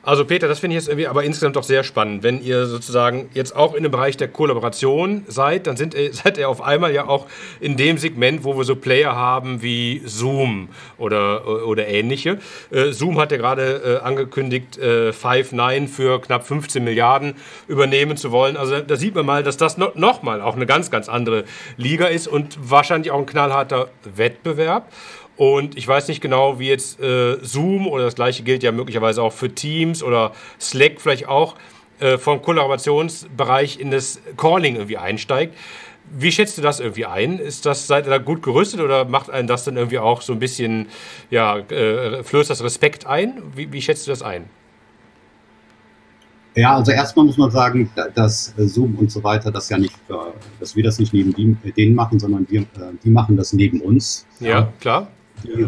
Also Peter, das finde ich jetzt irgendwie aber insgesamt doch sehr spannend. Wenn ihr sozusagen jetzt auch in dem Bereich der Kollaboration seid, dann sind, seid ihr auf einmal ja auch in dem Segment, wo wir so Player haben wie Zoom oder, oder ähnliche. Äh, Zoom hat ja gerade äh, angekündigt, äh, Five9 für knapp 15 Milliarden übernehmen zu wollen. Also da sieht man mal, dass das no, nochmal auch eine ganz, ganz andere Liga ist und wahrscheinlich auch ein knallharter Wettbewerb. Und ich weiß nicht genau, wie jetzt äh, Zoom oder das gleiche gilt ja möglicherweise auch für Teams oder Slack vielleicht auch äh, vom Kollaborationsbereich in das Calling irgendwie einsteigt. Wie schätzt du das irgendwie ein? Ist das, seid ihr da gut gerüstet oder macht einen das dann irgendwie auch so ein bisschen, ja, äh, flößt das Respekt ein? Wie, wie schätzt du das ein?
Ja, also erstmal muss man sagen, dass Zoom und so weiter das ja nicht, äh, dass wir das nicht neben denen machen, sondern äh, die machen das neben uns.
Ja, klar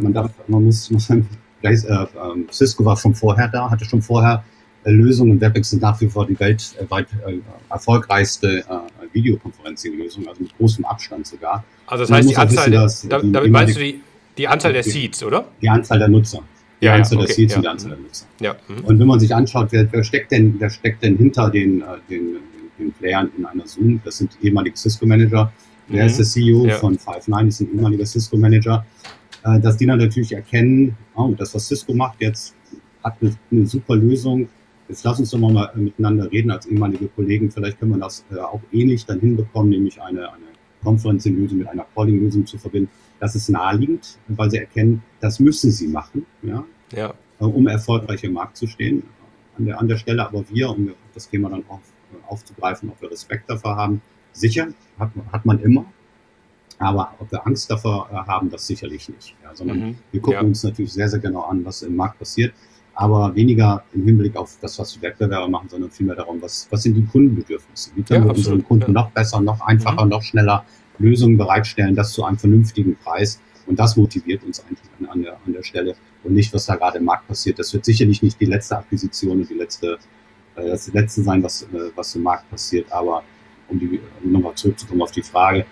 man, darf, man muss, muss sagen, äh, äh, Cisco war schon vorher da, hatte schon vorher äh, Lösungen und WebEx sind nach wie vor die weltweit äh, erfolgreichste äh, Videoconferencing-Lösung, also mit großem Abstand sogar.
Also das heißt, die Anzahl, wissen, dass, damit meinst du die, die Anzahl der Seats, oder?
Die Anzahl der Nutzer. Die
ja,
Anzahl
ja,
okay, der Seats
ja.
und die Anzahl der Nutzer.
Ja. Mhm.
Und wenn man sich anschaut, wer, wer, steckt denn, wer steckt denn hinter den, äh, den, den Playern in einer Zoom? Das sind ehemalige Cisco-Manager. Wer mhm. ist der CEO von Five9? Das ist ein ehemaliger Cisco-Manager. Äh, dass die dann natürlich erkennen, oh, das, was Cisco macht, jetzt hat eine, eine super Lösung. Jetzt lass uns doch mal miteinander reden als ehemalige Kollegen. Vielleicht können wir das äh, auch ähnlich dann hinbekommen, nämlich eine, eine Conferencing-Lösung mit einer Calling-Lösung zu verbinden. Das ist naheliegend, weil sie erkennen, das müssen sie machen, ja,
ja.
Äh, um erfolgreich im Markt zu stehen. An der, an der Stelle aber wir, um das Thema dann auf, aufzugreifen, ob wir Respekt dafür haben, sicher, hat, hat man immer, aber ob wir Angst davor äh, haben, das sicherlich nicht. Ja, sondern mhm. wir gucken ja. uns natürlich sehr, sehr genau an, was im Markt passiert. Aber weniger im Hinblick auf das, was die Wettbewerber machen, sondern vielmehr darum, was, was sind die Kundenbedürfnisse? Wie können ja, wir unseren Kunden noch besser, noch einfacher, mhm. noch schneller Lösungen bereitstellen, das zu einem vernünftigen Preis. Und das motiviert uns eigentlich an, an, der, an der Stelle und nicht, was da gerade im Markt passiert. Das wird sicherlich nicht die letzte Akquisition und die letzte, äh, das letzte sein, was, äh, was im Markt passiert. Aber um, die, um nochmal zurückzukommen auf die Frage,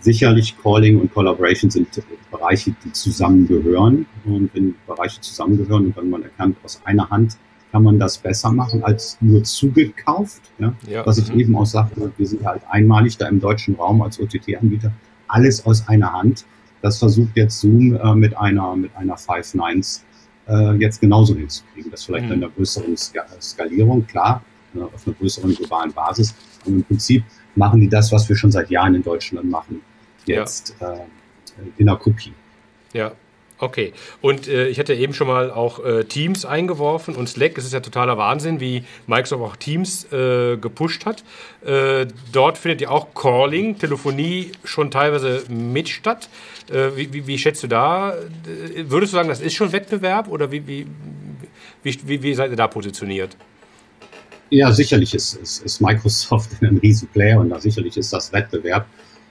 Sicherlich Calling und Collaboration sind Bereiche, die zusammengehören. Und wenn Bereiche zusammengehören und wenn man erkannt, aus einer Hand kann man das besser machen als nur zugekauft. Ja? ja. Was ich mhm. eben auch sagte, wir sind halt einmalig da im deutschen Raum als OTT-Anbieter. Alles aus einer Hand. Das versucht jetzt Zoom äh, mit einer, mit einer Five Nines äh, jetzt genauso hinzukriegen. Das vielleicht mhm. in einer größeren Skalierung, klar, äh, auf einer größeren globalen Basis. Und im Prinzip machen die das, was wir schon seit Jahren in Deutschland machen jetzt ja. äh, in der Kopie.
Ja, Okay, und äh, ich hatte eben schon mal auch äh, Teams eingeworfen und Slack. Es ist ja totaler Wahnsinn, wie Microsoft auch Teams äh, gepusht hat. Äh, dort findet ja auch Calling, Telefonie schon teilweise mit statt. Äh, wie, wie, wie, schätzt du da? Würdest du sagen, das ist schon Wettbewerb oder wie, wie, wie, wie seid ihr da positioniert?
Ja, sicherlich ist, ist, ist Microsoft ein Riesenplayer und da sicherlich ist das Wettbewerb.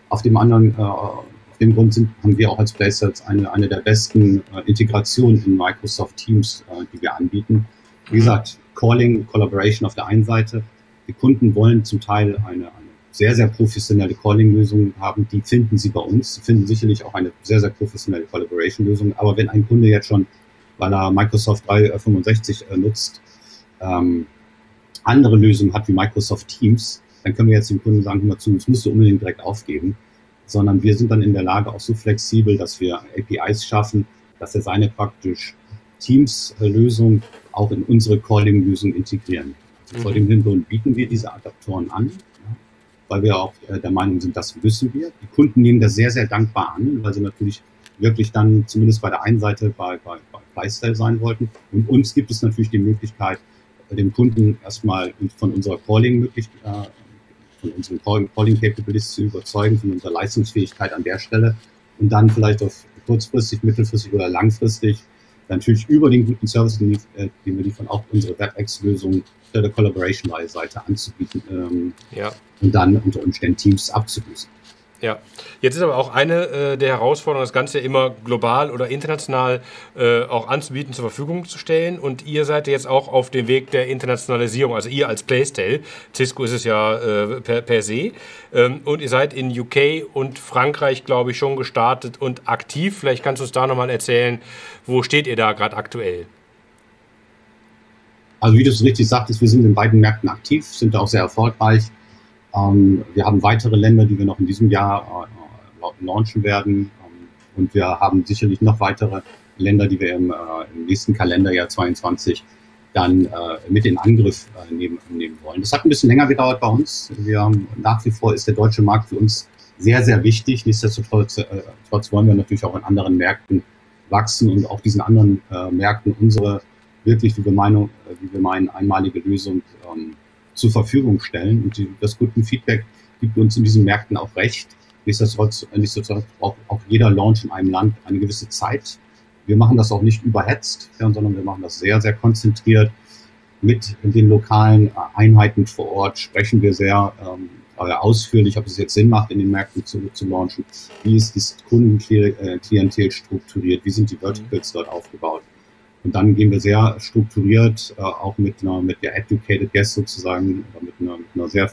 Auf dem anderen, äh, auf dem Grund sind, haben wir auch als Playsets eine, eine der besten äh, Integrationen in Microsoft Teams, äh, die wir anbieten. Wie gesagt, Calling, Collaboration auf der einen Seite. Die Kunden wollen zum Teil eine, eine sehr, sehr professionelle Calling-Lösung haben. Die finden sie bei uns. Sie finden sicherlich auch eine sehr, sehr professionelle Collaboration-Lösung. Aber wenn ein Kunde jetzt schon, weil er Microsoft 365 äh, nutzt, ähm, andere Lösungen hat wie Microsoft Teams, dann können wir jetzt dem Kunden sagen, hör mal zu, das musst du unbedingt direkt aufgeben, sondern wir sind dann in der Lage auch so flexibel, dass wir APIs schaffen, dass er seine praktisch Teams-Lösung auch in unsere Calling-Lösung integrieren. Also vor dem mhm. Hintergrund bieten wir diese Adaptoren an, weil wir auch äh, der Meinung sind, das müssen wir. Die Kunden nehmen das sehr, sehr dankbar an, weil sie natürlich wirklich dann zumindest bei der einen Seite bei, bei, bei Lifestyle sein wollten. Und uns gibt es natürlich die Möglichkeit, dem Kunden erstmal von unserer Calling-Möglichkeit, äh, von unseren Calling Capabilities zu überzeugen, von unserer Leistungsfähigkeit an der Stelle und dann vielleicht auf kurzfristig, mittelfristig oder langfristig natürlich über den guten Service, den, äh, den wir liefern, auch unsere WebEx-Lösung der Collaboration-Seite anzubieten ähm, ja. und dann unter Umständen Teams abzulösen.
Ja, jetzt ist aber auch eine äh, der Herausforderungen, das Ganze immer global oder international äh, auch anzubieten, zur Verfügung zu stellen. Und ihr seid jetzt auch auf dem Weg der Internationalisierung, also ihr als Playstyle. Cisco ist es ja äh, per, per, se. Ähm, und ihr seid in UK und Frankreich, glaube ich, schon gestartet und aktiv. Vielleicht kannst du uns da nochmal erzählen, wo steht ihr da gerade aktuell?
Also wie du es richtig sagtest, wir sind in beiden Märkten aktiv, sind auch sehr erfolgreich. Ähm, wir haben weitere Länder, die wir noch in diesem Jahr äh, launchen werden. Ähm, und wir haben sicherlich noch weitere Länder, die wir im, äh, im nächsten Kalenderjahr 22 dann äh, mit in Angriff äh, nehmen, nehmen wollen. Das hat ein bisschen länger gedauert bei uns. Wir haben, nach wie vor ist der deutsche Markt für uns sehr, sehr wichtig. Nichtsdestotrotz äh, trotz wollen wir natürlich auch in anderen Märkten wachsen und auch diesen anderen äh, Märkten unsere wirklich, wie wir meinen, wie wir meinen einmalige Lösung ähm, zur Verfügung stellen. Und die, das gute Feedback gibt uns in diesen Märkten auch recht. Nichtsdestotrotz, nichtsdestotrotz braucht auch jeder Launch in einem Land eine gewisse Zeit. Wir machen das auch nicht überhetzt, sondern wir machen das sehr, sehr konzentriert. Mit den lokalen Einheiten vor Ort sprechen wir sehr ähm, ausführlich, ob es jetzt Sinn macht, in den Märkten zu, zu launchen. Wie ist das Kundenklientel strukturiert? Wie sind die Verticals dort aufgebaut? Und dann gehen wir sehr strukturiert, äh, auch mit einer, mit der Educated Guest sozusagen, oder mit einer, mit einer sehr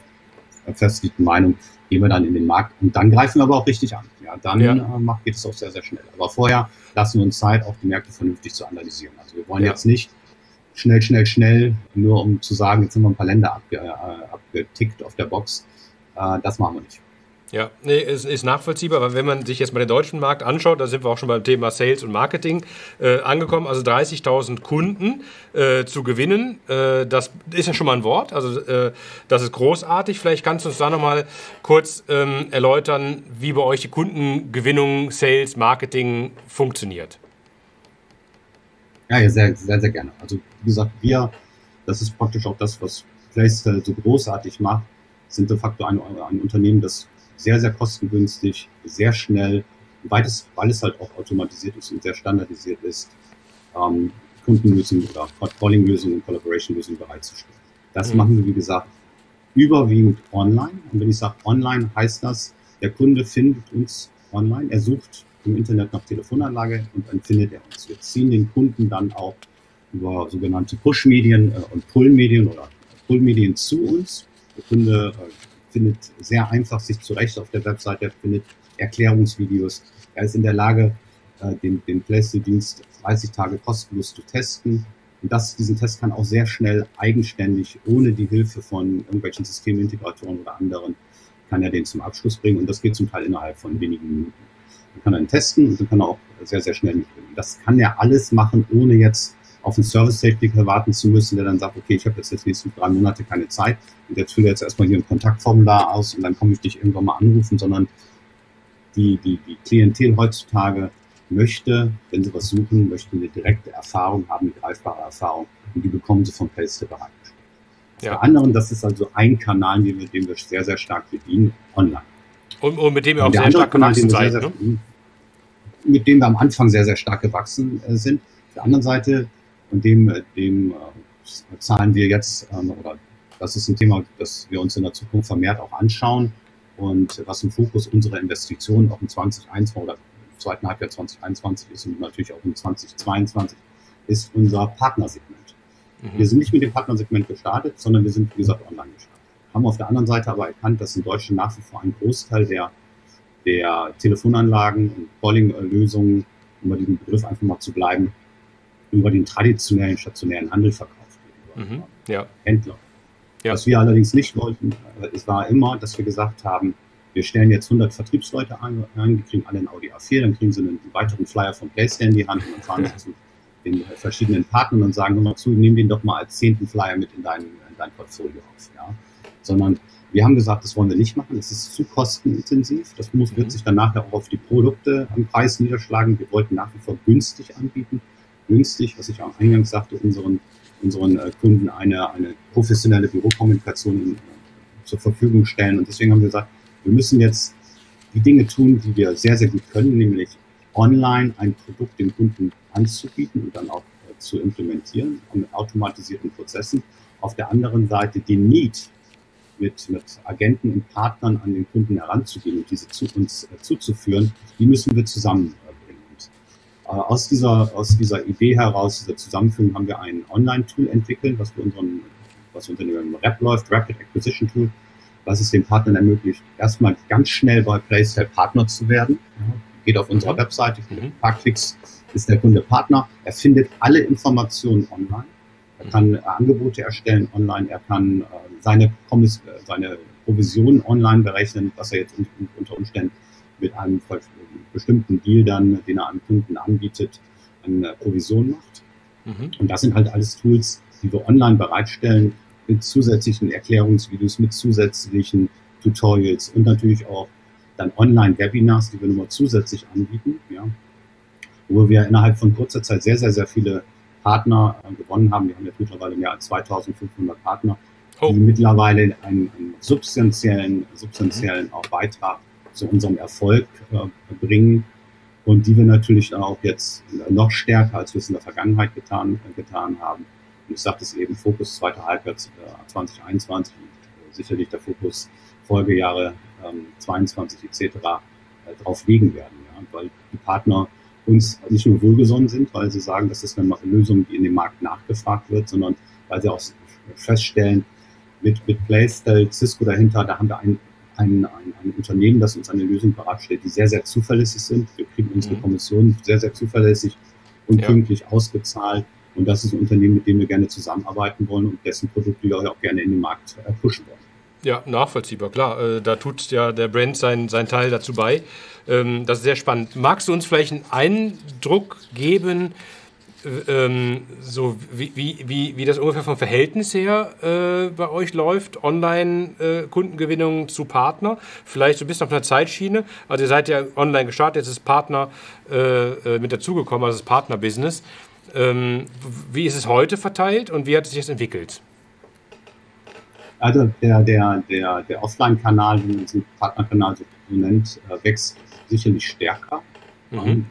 verfestigten Meinung, gehen wir dann in den Markt. Und dann greifen wir aber auch richtig an. Ja, dann ja. Äh, macht, geht es auch sehr, sehr schnell. Aber vorher lassen wir uns Zeit, auch die Märkte vernünftig zu analysieren. Also wir wollen ja. jetzt nicht schnell, schnell, schnell, nur um zu sagen, jetzt sind wir ein paar Länder abge, äh, abgetickt auf der Box. Äh, das machen wir nicht.
Ja, nee, es ist nachvollziehbar, aber wenn man sich jetzt mal den deutschen Markt anschaut, da sind wir auch schon beim Thema Sales und Marketing äh, angekommen, also 30.000 Kunden äh, zu gewinnen, äh, das ist ja schon mal ein Wort, also äh, das ist großartig. Vielleicht kannst du uns da nochmal kurz ähm, erläutern, wie bei euch die Kundengewinnung, Sales, Marketing funktioniert.
Ja, ja sehr, sehr, sehr gerne. Also wie gesagt, wir, das ist praktisch auch das, was Playstyle so großartig macht, sind de facto ein, ein Unternehmen, das sehr, sehr kostengünstig, sehr schnell, weil es, weil es halt auch automatisiert ist und sehr standardisiert ist, ähm, Kundenlösungen oder Calling-Lösungen und Collaboration-Lösungen bereitzustellen. Das mhm. machen wir, wie gesagt, überwiegend online. Und wenn ich sage online, heißt das, der Kunde findet uns online, er sucht im Internet nach Telefonanlage und dann findet er uns. Wir ziehen den Kunden dann auch über sogenannte Push-Medien äh, und Pull-Medien oder Pull-Medien zu uns. Der Kunde äh, findet sehr einfach sich zurecht auf der Webseite, er findet Erklärungsvideos. Er ist in der Lage, äh, den, den Playstyle-Dienst 30 Tage kostenlos zu testen. Und das, diesen Test kann auch sehr schnell eigenständig, ohne die Hilfe von irgendwelchen Systemintegratoren oder anderen, kann er den zum Abschluss bringen. Und das geht zum Teil innerhalb von wenigen Minuten. Man kann dann testen und dann kann er auch sehr, sehr schnell mitbringen. Das kann er alles machen, ohne jetzt auf einen Service-Techniker warten zu müssen, der dann sagt, okay, ich habe jetzt die nächsten drei Monate keine Zeit und jetzt fülle jetzt erstmal hier ein Kontaktformular aus und dann komme ich dich irgendwann mal anrufen, sondern die, die, die Klientel heutzutage möchte, wenn sie was suchen, möchte eine direkte Erfahrung haben, eine greifbare Erfahrung und die bekommen sie vom Playstyle bereitgestellt. Ja. Bei anderen, das ist also ein Kanal, den wir, den wir sehr, sehr stark bedienen, online.
Und, und mit dem wir auch sehr stark gewachsen seid,
ne? Mit dem wir am Anfang sehr, sehr stark gewachsen äh, sind. Auf der anderen Seite und dem, dem äh, zahlen wir jetzt, ähm, oder das ist ein Thema, das wir uns in der Zukunft vermehrt auch anschauen und was im Fokus unserer Investitionen auch im 2021 oder im zweiten Halbjahr 2021 ist und natürlich auch im 2022 ist unser Partnersegment. Mhm. Wir sind nicht mit dem Partnersegment gestartet, sondern wir sind, wie gesagt, online gestartet. Haben auf der anderen Seite aber erkannt, dass in Deutschland nach wie vor ein Großteil der, der Telefonanlagen und Calling-Lösungen, um bei diesem Begriff einfach mal zu bleiben, über den traditionellen stationären Handel verkauft
wird, mhm. ja.
Händler. Ja. Was wir allerdings nicht wollten, äh, es war immer, dass wir gesagt haben, wir stellen jetzt 100 Vertriebsleute ein, die kriegen alle ein Audi A4, dann kriegen sie einen weiteren Flyer vom PlayStation in die Hand und dann fahren sie zu den verschiedenen Partnern und sagen, hör mal zu, nimm den doch mal als zehnten Flyer mit in dein, in dein Portfolio auf. Ja? Sondern wir haben gesagt, das wollen wir nicht machen, das ist zu kostenintensiv, das muss, wird mhm. sich dann nachher auch auf die Produkte am Preis niederschlagen. Wir wollten nach wie vor günstig anbieten günstig, was ich auch eingangs sagte, unseren, unseren äh, Kunden eine, eine professionelle Bürokommunikation äh, zur Verfügung stellen. Und deswegen haben wir gesagt, wir müssen jetzt die Dinge tun, die wir sehr, sehr gut können, nämlich online ein Produkt dem Kunden anzubieten und dann auch äh, zu implementieren mit automatisierten Prozessen. Auf der anderen Seite den Need mit, mit Agenten und Partnern an den Kunden heranzugehen und diese zu uns äh, zuzuführen, die müssen wir zusammenbringen. Äh, aus, dieser, aus dieser Idee heraus, dieser Zusammenführung, haben wir ein Online-Tool entwickelt, was für unseren, was unter dem Rap läuft, Rapid Acquisition Tool, was es den Partnern ermöglicht, erstmal ganz schnell bei PlayStyle Partner zu werden. Ja, geht auf unserer mhm. Webseite, paar Klicks ist der Kunde Partner. Er findet alle Informationen online. Er kann äh, Angebote erstellen online. Er kann äh, seine, seine Provision online berechnen, was er jetzt unter Umständen mit einem bestimmten Deal dann, den er an Kunden anbietet, eine Provision macht. Mhm. Und das sind halt alles Tools, die wir online bereitstellen, mit zusätzlichen Erklärungsvideos, mit zusätzlichen Tutorials und natürlich auch dann Online-Webinars, die wir nochmal zusätzlich anbieten, ja, wo wir innerhalb von kurzer Zeit sehr, sehr, sehr viele Partner äh, gewonnen haben. Wir haben jetzt mittlerweile mehr als 2500 Partner, oh. die mittlerweile einen, einen substanziellen, substanziellen auch Beitrag zu unserem Erfolg äh, bringen und die wir natürlich auch jetzt noch stärker, als wir es in der Vergangenheit getan, äh, getan haben. Und ich sagte es eben, Fokus zweite Halbjahr 2021, äh, sicherlich der Fokus Folgejahre ähm, 22 etc. Äh, drauf legen werden, ja? weil die Partner uns nicht nur wohlgesonnen sind, weil sie sagen, das ist eine Lösung, die in dem Markt nachgefragt wird, sondern weil sie auch feststellen, mit, mit Playstyle, Cisco dahinter, da haben wir ein, ein, ein, ein Unternehmen, das uns eine Lösung bereitstellt, die sehr, sehr zuverlässig sind. Wir kriegen unsere mhm. Kommission sehr, sehr zuverlässig und ja. pünktlich ausgezahlt. Und das ist ein Unternehmen, mit dem wir gerne zusammenarbeiten wollen und dessen Produkte wir auch gerne in den Markt äh, pushen wollen.
Ja, nachvollziehbar, klar. Äh, da tut ja der Brand seinen sein Teil dazu bei. Ähm, das ist sehr spannend. Magst du uns vielleicht einen Eindruck geben, ähm, so wie, wie, wie, das ungefähr vom Verhältnis her äh, bei euch läuft, Online-Kundengewinnung äh, zu Partner? Vielleicht so ein bisschen auf einer Zeitschiene. Also ihr seid ja online gestartet, jetzt ist Partner äh, äh mit dazugekommen, also das Partner-Business. Ähm, wie ist es heute verteilt und wie hat es sich das entwickelt?
Also der, der, der, der Offline-Kanal, wie man den Partnerkanal so nennt, äh, wächst sicherlich stärker. Mhm.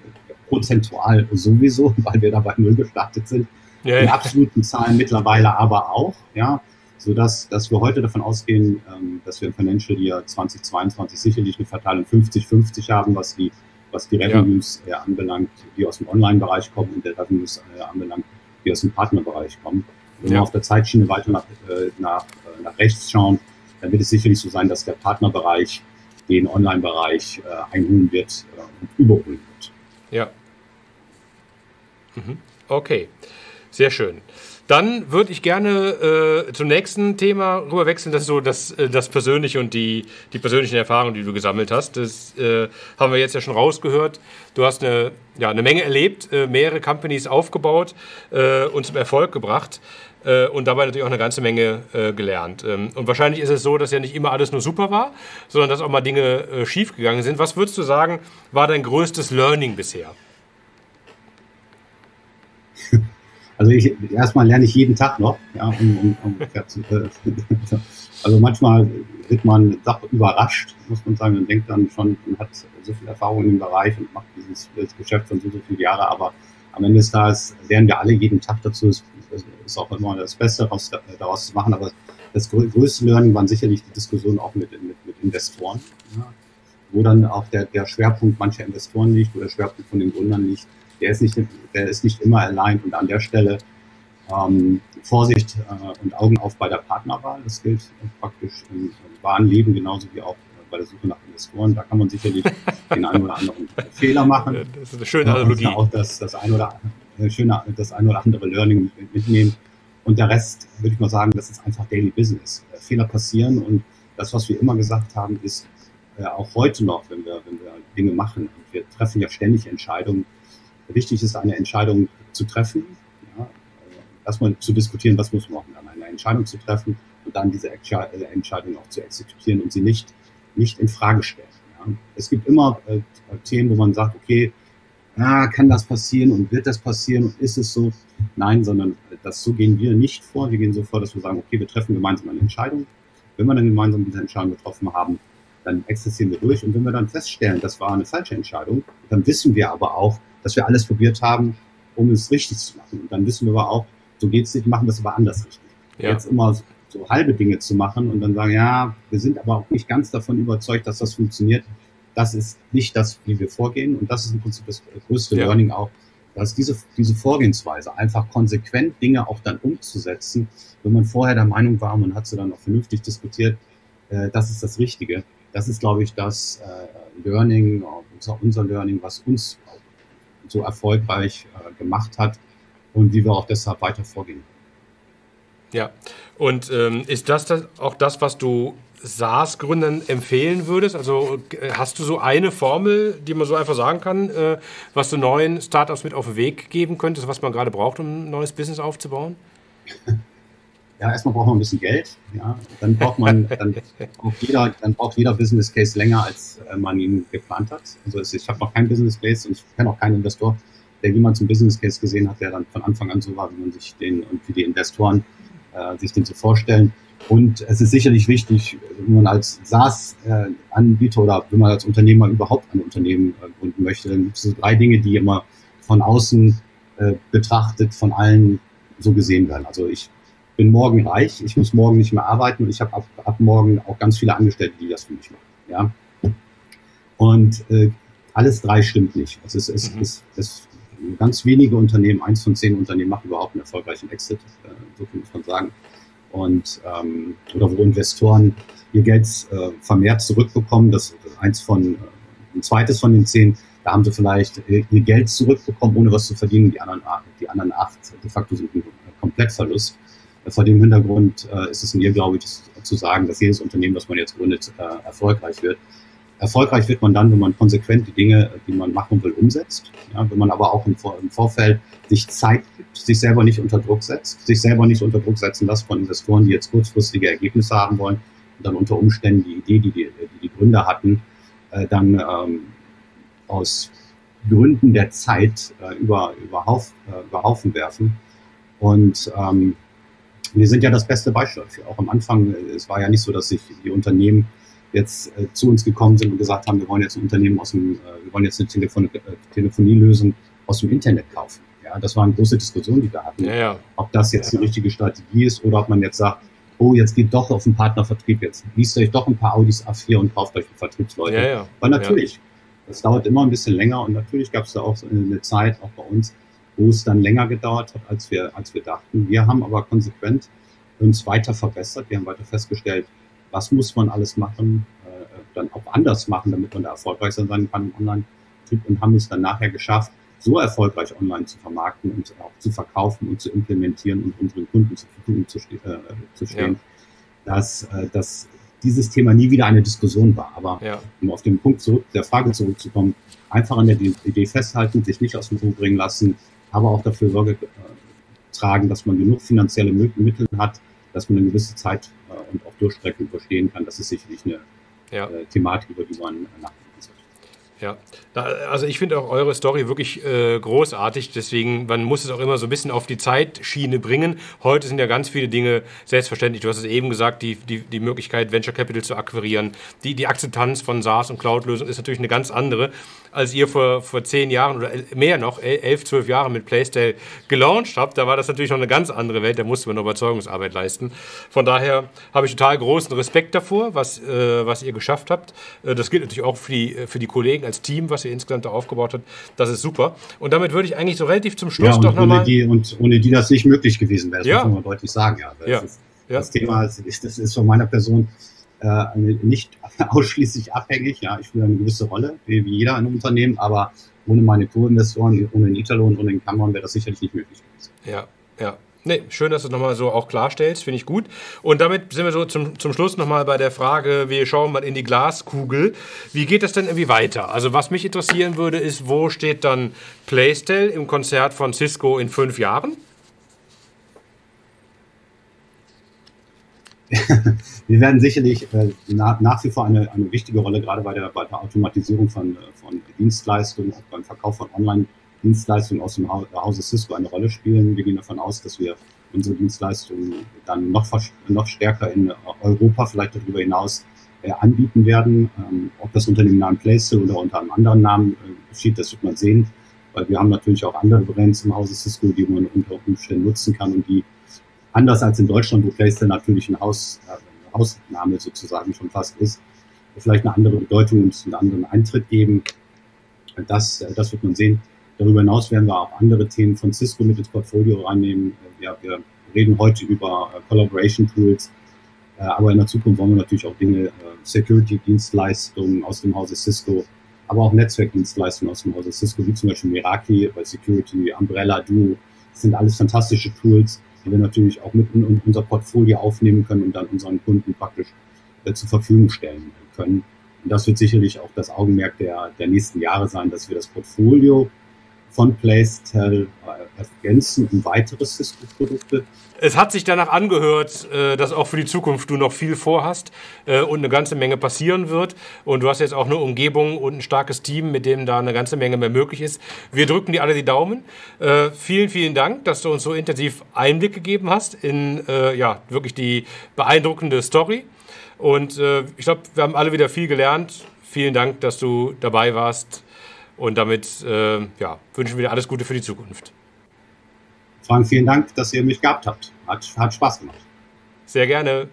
Prozentual sowieso, weil wir da bei Null gestartet sind. Ja, In absoluten Zahlen mittlerweile aber auch, ja, sodass dass wir heute davon ausgehen, ähm, dass wir im Financial Year 2022 sicherlich eine Verteilung 50-50 haben, was die, was die Revenues ja. äh, anbelangt, die aus dem Online-Bereich kommen und der Revenues äh, anbelangt, die aus dem Partnerbereich kommen. Wenn ja. wir auf der Zeitschiene weiter nach, äh, nach, äh, nach rechts schauen, dann wird es sicherlich so sein, dass der Partnerbereich den Online-Bereich äh, einholen wird äh, und überholen wird.
Ja. Mhm. Okay, sehr schön. Dann würde ich gerne äh, zum nächsten Thema rüber wechseln, das ist so das, äh, das Persönliche und die, die persönlichen Erfahrungen, die du gesammelt hast. Das äh, haben wir jetzt ja schon rausgehört. Du hast eine, ja, eine Menge erlebt, äh, mehrere Companies aufgebaut äh, und zum Erfolg gebracht äh, und dabei natürlich auch eine ganze Menge gelernt. Ähm, und wahrscheinlich ist es so, dass ja nicht immer alles nur super war, sondern dass auch mal Dinge schiefgegangen sind. Was würdest du sagen, war dein größtes Learning bisher?
Also ich, erstmal lerne ich jeden Tag noch. Ja, um, um, um, äh, also manchmal wird man überrascht, muss man sagen, und denkt dann schon, man hat so viel Erfahrung im Bereich und macht dieses, dieses Geschäft schon so, so viele Jahre, aber am Ende des Tages lernen wir alle jeden Tag dazu. Es ist auch immer das Beste daraus, zu machen, aber das größte Learning waren sicherlich die Diskussionen auch mit, mit, mit Investoren, ja, wo dann auch der, der Schwerpunkt mancher Investoren liegt, wo der Schwerpunkt von den Gründern liegt der ist nicht, der ist nicht immer allein und an der Stelle ähm, Vorsicht äh, und Augen auf bei der Partnerwahl. Das gilt praktisch im, im wahren Leben genauso wie auch bei der Suche nach Investoren. Da kann man sicherlich den einen oder anderen Fehler machen.
Das ist eine schöne Analogie.
Auch das, das, ein oder, äh, schöne, das ein oder andere Learning mitnehmen. Und der Rest, würde ich mal sagen, das ist einfach Daily Business. Äh, Fehler passieren und das, was wir immer gesagt haben, ist äh, auch heute noch, wenn wir, wenn wir Dinge machen, und wir treffen ja ständig Entscheidungen, wichtig ist, eine Entscheidung zu treffen, ja, erstmal zu diskutieren, was muss man machen, dann eine Entscheidung zu treffen und dann diese Entscheidung auch zu exekutieren und sie nicht, nicht in Frage stellen. Ja. Es gibt immer äh, Themen, wo man sagt, okay, ah, kann das passieren und wird das passieren und ist es so? Nein, sondern das so gehen wir nicht vor. Wir gehen so vor, dass wir sagen, okay, wir treffen gemeinsam eine Entscheidung. Wenn wir dann gemeinsam diese Entscheidung getroffen haben, dann exerzieren wir durch. Und wenn wir dann feststellen, das war eine falsche Entscheidung, dann wissen wir aber auch, dass wir alles probiert haben, um es richtig zu machen. Und dann wissen wir aber auch, so geht es nicht, machen wir es aber anders richtig. Ja. Jetzt immer so halbe Dinge zu machen und dann sagen, ja, wir sind aber auch nicht ganz davon überzeugt, dass das funktioniert. Das ist nicht das, wie wir vorgehen. Und das ist im Prinzip das größte ja. Learning auch, dass diese, diese Vorgehensweise, einfach konsequent Dinge auch dann umzusetzen, wenn man vorher der Meinung war, man hat sie dann auch vernünftig diskutiert, äh, das ist das Richtige. Das ist, glaube ich, das äh, Learning, unser, unser Learning, was uns so erfolgreich äh, gemacht hat und wie wir auch deshalb weiter vorgehen.
Ja, und ähm, ist das, das auch das, was du SaaS-Gründern empfehlen würdest? Also äh, hast du so eine Formel, die man so einfach sagen kann, äh, was du neuen Startups mit auf den Weg geben könntest, was man gerade braucht, um ein neues Business aufzubauen?
Ja, erstmal braucht man ein bisschen Geld. Ja, dann braucht man, dann braucht jeder, dann braucht jeder Business Case länger, als äh, man ihn geplant hat. Also ich habe noch keinen Business Case und ich kenne auch keinen Investor, der jemals einen Business Case gesehen hat, der dann von Anfang an so war, wie man sich den und wie die Investoren äh, sich den so vorstellen. Und es ist sicherlich wichtig, wenn man als SaaS-Anbieter oder wenn man als Unternehmer überhaupt ein Unternehmen äh, gründen möchte, dann gibt es so drei Dinge, die immer von außen äh, betrachtet von allen so gesehen werden. Also ich bin morgen reich, ich muss morgen nicht mehr arbeiten und ich habe ab, ab morgen auch ganz viele Angestellte, die das für mich machen. Ja? Und äh, alles drei stimmt nicht. Also es, es, es, es ganz wenige Unternehmen, eins von zehn Unternehmen machen überhaupt einen erfolgreichen Exit, äh, so kann man sagen und ähm, oder wo Investoren ihr Geld äh, vermehrt zurückbekommen. Das ist eins von äh, ein zweites von den zehn. Da haben sie vielleicht ihr Geld zurückbekommen, ohne was zu verdienen. Die anderen, die anderen acht de facto sind ein Komplettverlust. Vor dem Hintergrund äh, ist es mir, glaube ich, zu sagen, dass jedes Unternehmen, das man jetzt gründet, äh, erfolgreich wird. Erfolgreich wird man dann, wenn man konsequent die Dinge, die man machen will, umsetzt. Ja, wenn man aber auch im, Vor im Vorfeld sich Zeit gibt, sich selber nicht unter Druck setzt, sich selber nicht unter Druck setzen lässt von Investoren, die jetzt kurzfristige Ergebnisse haben wollen und dann unter Umständen die Idee, die die, die, die Gründer hatten, äh, dann ähm, aus Gründen der Zeit äh, über, über, Hauf, äh, über Haufen werfen. Und ähm, wir sind ja das beste Beispiel dafür. Auch am Anfang, äh, es war ja nicht so, dass sich die Unternehmen jetzt äh, zu uns gekommen sind und gesagt haben, wir wollen jetzt ein Unternehmen aus dem, äh, wir wollen jetzt eine Telefon äh, Telefonielösung aus dem Internet kaufen. Ja, das war eine große Diskussion, die wir hatten. Ja, ja. Ob das jetzt die richtige Strategie ist oder ob man jetzt sagt, oh, jetzt geht doch auf den Partnervertrieb, jetzt liest euch doch ein paar Audis A4 und kauft euch Vertriebsleute. Ja. Weil natürlich, das dauert immer ein bisschen länger und natürlich gab es da auch eine Zeit, auch bei uns, wo es dann länger gedauert hat, als wir, als wir dachten. Wir haben aber konsequent uns weiter verbessert. Wir haben weiter festgestellt, was muss man alles machen, äh, dann auch anders machen, damit man da erfolgreich sein kann im Online-Typ und haben es dann nachher geschafft, so erfolgreich online zu vermarkten und auch zu verkaufen und zu implementieren und unseren Kunden zur Verfügung zu, ste äh, zu stehen, ja. dass, äh, dass dieses Thema nie wieder eine Diskussion war. Aber ja. um auf den Punkt zurück, der Frage zurückzukommen, einfach an der Idee festhalten, sich nicht aus dem Ruhe bringen lassen, aber auch dafür Sorge äh, tragen, dass man genug finanzielle Mittel hat, dass man eine gewisse Zeit und auch Durchstrecken überstehen kann. Das ist sicherlich eine ja. äh, Thematik, über die man nachdenken sollte.
Ja, also ich finde auch eure Story wirklich äh, großartig. Deswegen, man muss es auch immer so ein bisschen auf die Zeitschiene bringen. Heute sind ja ganz viele Dinge selbstverständlich. Du hast es eben gesagt, die, die, die Möglichkeit, Venture Capital zu akquirieren. Die, die Akzeptanz von SaaS und Cloud-Lösungen ist natürlich eine ganz andere, als ihr vor, vor zehn Jahren oder mehr noch, elf, zwölf Jahre mit Playstyle gelauncht habt. Da war das natürlich noch eine ganz andere Welt. Da musste man Überzeugungsarbeit leisten. Von daher habe ich total großen Respekt davor, was, äh, was ihr geschafft habt. Äh, das gilt natürlich auch für die, für die Kollegen als Team, was ihr insgesamt da aufgebaut habt. Das ist super. Und damit würde ich eigentlich so relativ zum Schluss
ja,
doch
nochmal. Und ohne die das nicht möglich gewesen wäre, das ja. muss man deutlich sagen. Ja, das, ja. Ist, das Thema ist, das ist von meiner Person äh, nicht ausschließlich abhängig. Ja, ich spiele eine gewisse Rolle, wie, wie jeder in einem Unternehmen, aber ohne meine Co-Investoren, ohne den Italo und ohne den Cameron wäre das sicherlich nicht möglich gewesen.
Ja, ja. Nee, schön, dass du es nochmal so auch klarstellst, finde ich gut. Und damit sind wir so zum, zum Schluss nochmal bei der Frage, wir schauen mal in die Glaskugel. Wie geht das denn irgendwie weiter? Also was mich interessieren würde, ist, wo steht dann Playstyle im Konzert von Cisco in fünf Jahren?
wir werden sicherlich äh, nach, nach wie vor eine, eine wichtige Rolle gerade bei der, bei der Automatisierung von, von Dienstleistungen, beim Verkauf von Online- Dienstleistungen aus dem Hause Cisco eine Rolle spielen. Wir gehen davon aus, dass wir unsere Dienstleistungen dann noch, noch stärker in Europa, vielleicht darüber hinaus, äh, anbieten werden. Ähm, ob das unter dem Namen Playstyle oder unter einem anderen Namen äh, geschieht, das wird man sehen, weil wir haben natürlich auch andere Brands im Hause Cisco, die man unter Umständen nutzen kann und die Anders als in Deutschland, wo Playstyle natürlich ein Haus, äh, Hausname sozusagen schon fast ist, vielleicht eine andere Bedeutung und einen anderen Eintritt geben. Das, äh, das wird man sehen. Darüber hinaus werden wir auch andere Themen von Cisco mit ins Portfolio reinnehmen. Ja, wir reden heute über äh, Collaboration Tools, äh, aber in der Zukunft wollen wir natürlich auch Dinge, äh, Security-Dienstleistungen aus dem Hause Cisco, aber auch Netzwerkdienstleistungen aus dem Hause Cisco, wie zum Beispiel Meraki bei Security, Umbrella, Duo. Das sind alles fantastische Tools, die wir natürlich auch mit in unser Portfolio aufnehmen können und dann unseren Kunden praktisch äh, zur Verfügung stellen können. Und das wird sicherlich auch das Augenmerk der, der nächsten Jahre sein, dass wir das Portfolio von Placetel äh, ergänzen um weitere Cisco-Produkte.
Es hat sich danach angehört, äh, dass auch für die Zukunft du noch viel vorhast äh, und eine ganze Menge passieren wird. Und du hast jetzt auch eine Umgebung und ein starkes Team, mit dem da eine ganze Menge mehr möglich ist. Wir drücken dir alle die Daumen. Vielen, vielen Dank, dass du uns so intensiv Einblick gegeben hast in ja, wirklich die beeindruckende Story. Und ich glaube, wir haben alle wieder viel gelernt. Vielen Dank, dass du dabei warst. Und damit äh, ja, wünschen wir dir alles Gute für die Zukunft.
Frank, vielen Dank, dass ihr mich gehabt habt. Hat, hat Spaß gemacht.
Sehr gerne.